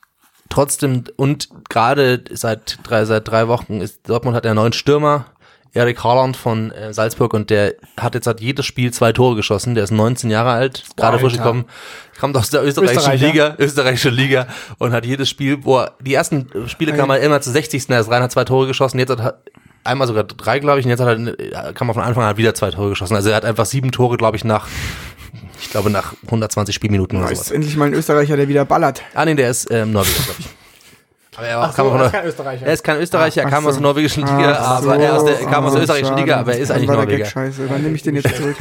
trotzdem, und gerade seit drei, seit drei Wochen ist Dortmund hat einen neuen Stürmer, Erik Haaland von äh, Salzburg, und der hat jetzt hat jedes Spiel zwei Tore geschossen. Der ist 19 Jahre alt, gerade frisch gekommen, kommt aus der österreichischen. Liga, österreichische Liga, und hat jedes Spiel, wo er, die ersten Spiele kam er immer zu 60. Er ist rein, hat zwei Tore geschossen, jetzt hat er einmal sogar drei, glaube ich, und jetzt hat er, kam er von Anfang an wieder zwei Tore geschossen. Also er hat einfach sieben Tore, glaube ich, nach, ich glaube, nach 120 Spielminuten oder Nice. sowas. Endlich mal ein Österreicher, der wieder ballert. Ah, nee, der ist ähm, Norweger, glaube ich. Aber er, so, er ist kein Österreicher. er ist kein Österreicher, er kam so. aus der norwegischen Liga, aber er, der, er kam aus der österreichischen schade. Liga, aber er ist eigentlich war der Norweger. Gag scheiße. Dann nehme ich den jetzt zurück.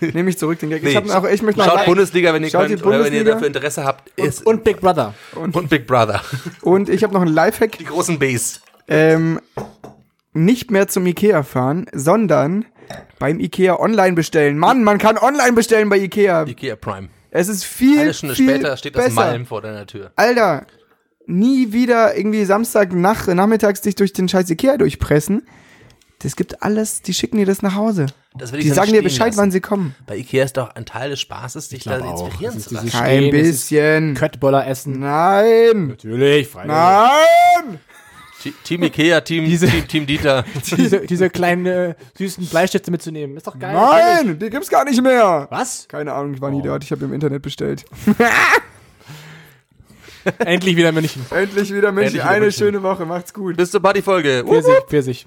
<laughs> nehme ich zurück den Gag. Ich, Nee, hab auch, ich möchte noch Schaut ein- Bundesliga, wenn ihr Schaut könnt, die oder wenn ihr dafür Interesse habt, ist, Und Big Brother. und, Big Brother. <laughs> Und ich habe noch einen Lifehack. Die großen Bs. Ähm, nicht mehr zum Ikea fahren, sondern beim Ikea online bestellen. Mann, man kann online bestellen bei Ikea. Ikea Prime. Es ist viel, Eine Stunde viel später steht das besser. Malm vor deiner Tür. Alter, nie wieder irgendwie Samstag nach, nachmittags dich durch den scheiß Ikea durchpressen. Das gibt alles, die schicken dir das nach Hause. Das will ich Die sagen dir Bescheid, lassen. wann sie kommen. Bei Ikea ist doch ein Teil des Spaßes, dich da inspirieren ist zu lassen. ist bisschen. Köttboller essen. Nein. Natürlich, freilich. Nein. Te- Team Ikea, Team, Diese- Team, Team Dieter. <laughs> Diese, diese kleinen äh, süßen Bleistifte mitzunehmen. Ist doch geil. Nein, die gibt's gar nicht mehr. Was? Keine Ahnung, ich war nie Oh. dort. Ich habe im Internet bestellt. <laughs> <laughs> Endlich wieder München. Endlich wieder München. Endlich wieder Eine München. schöne Woche. Macht's gut. Bis zur Partyfolge. Pfirsich, Pfirsich.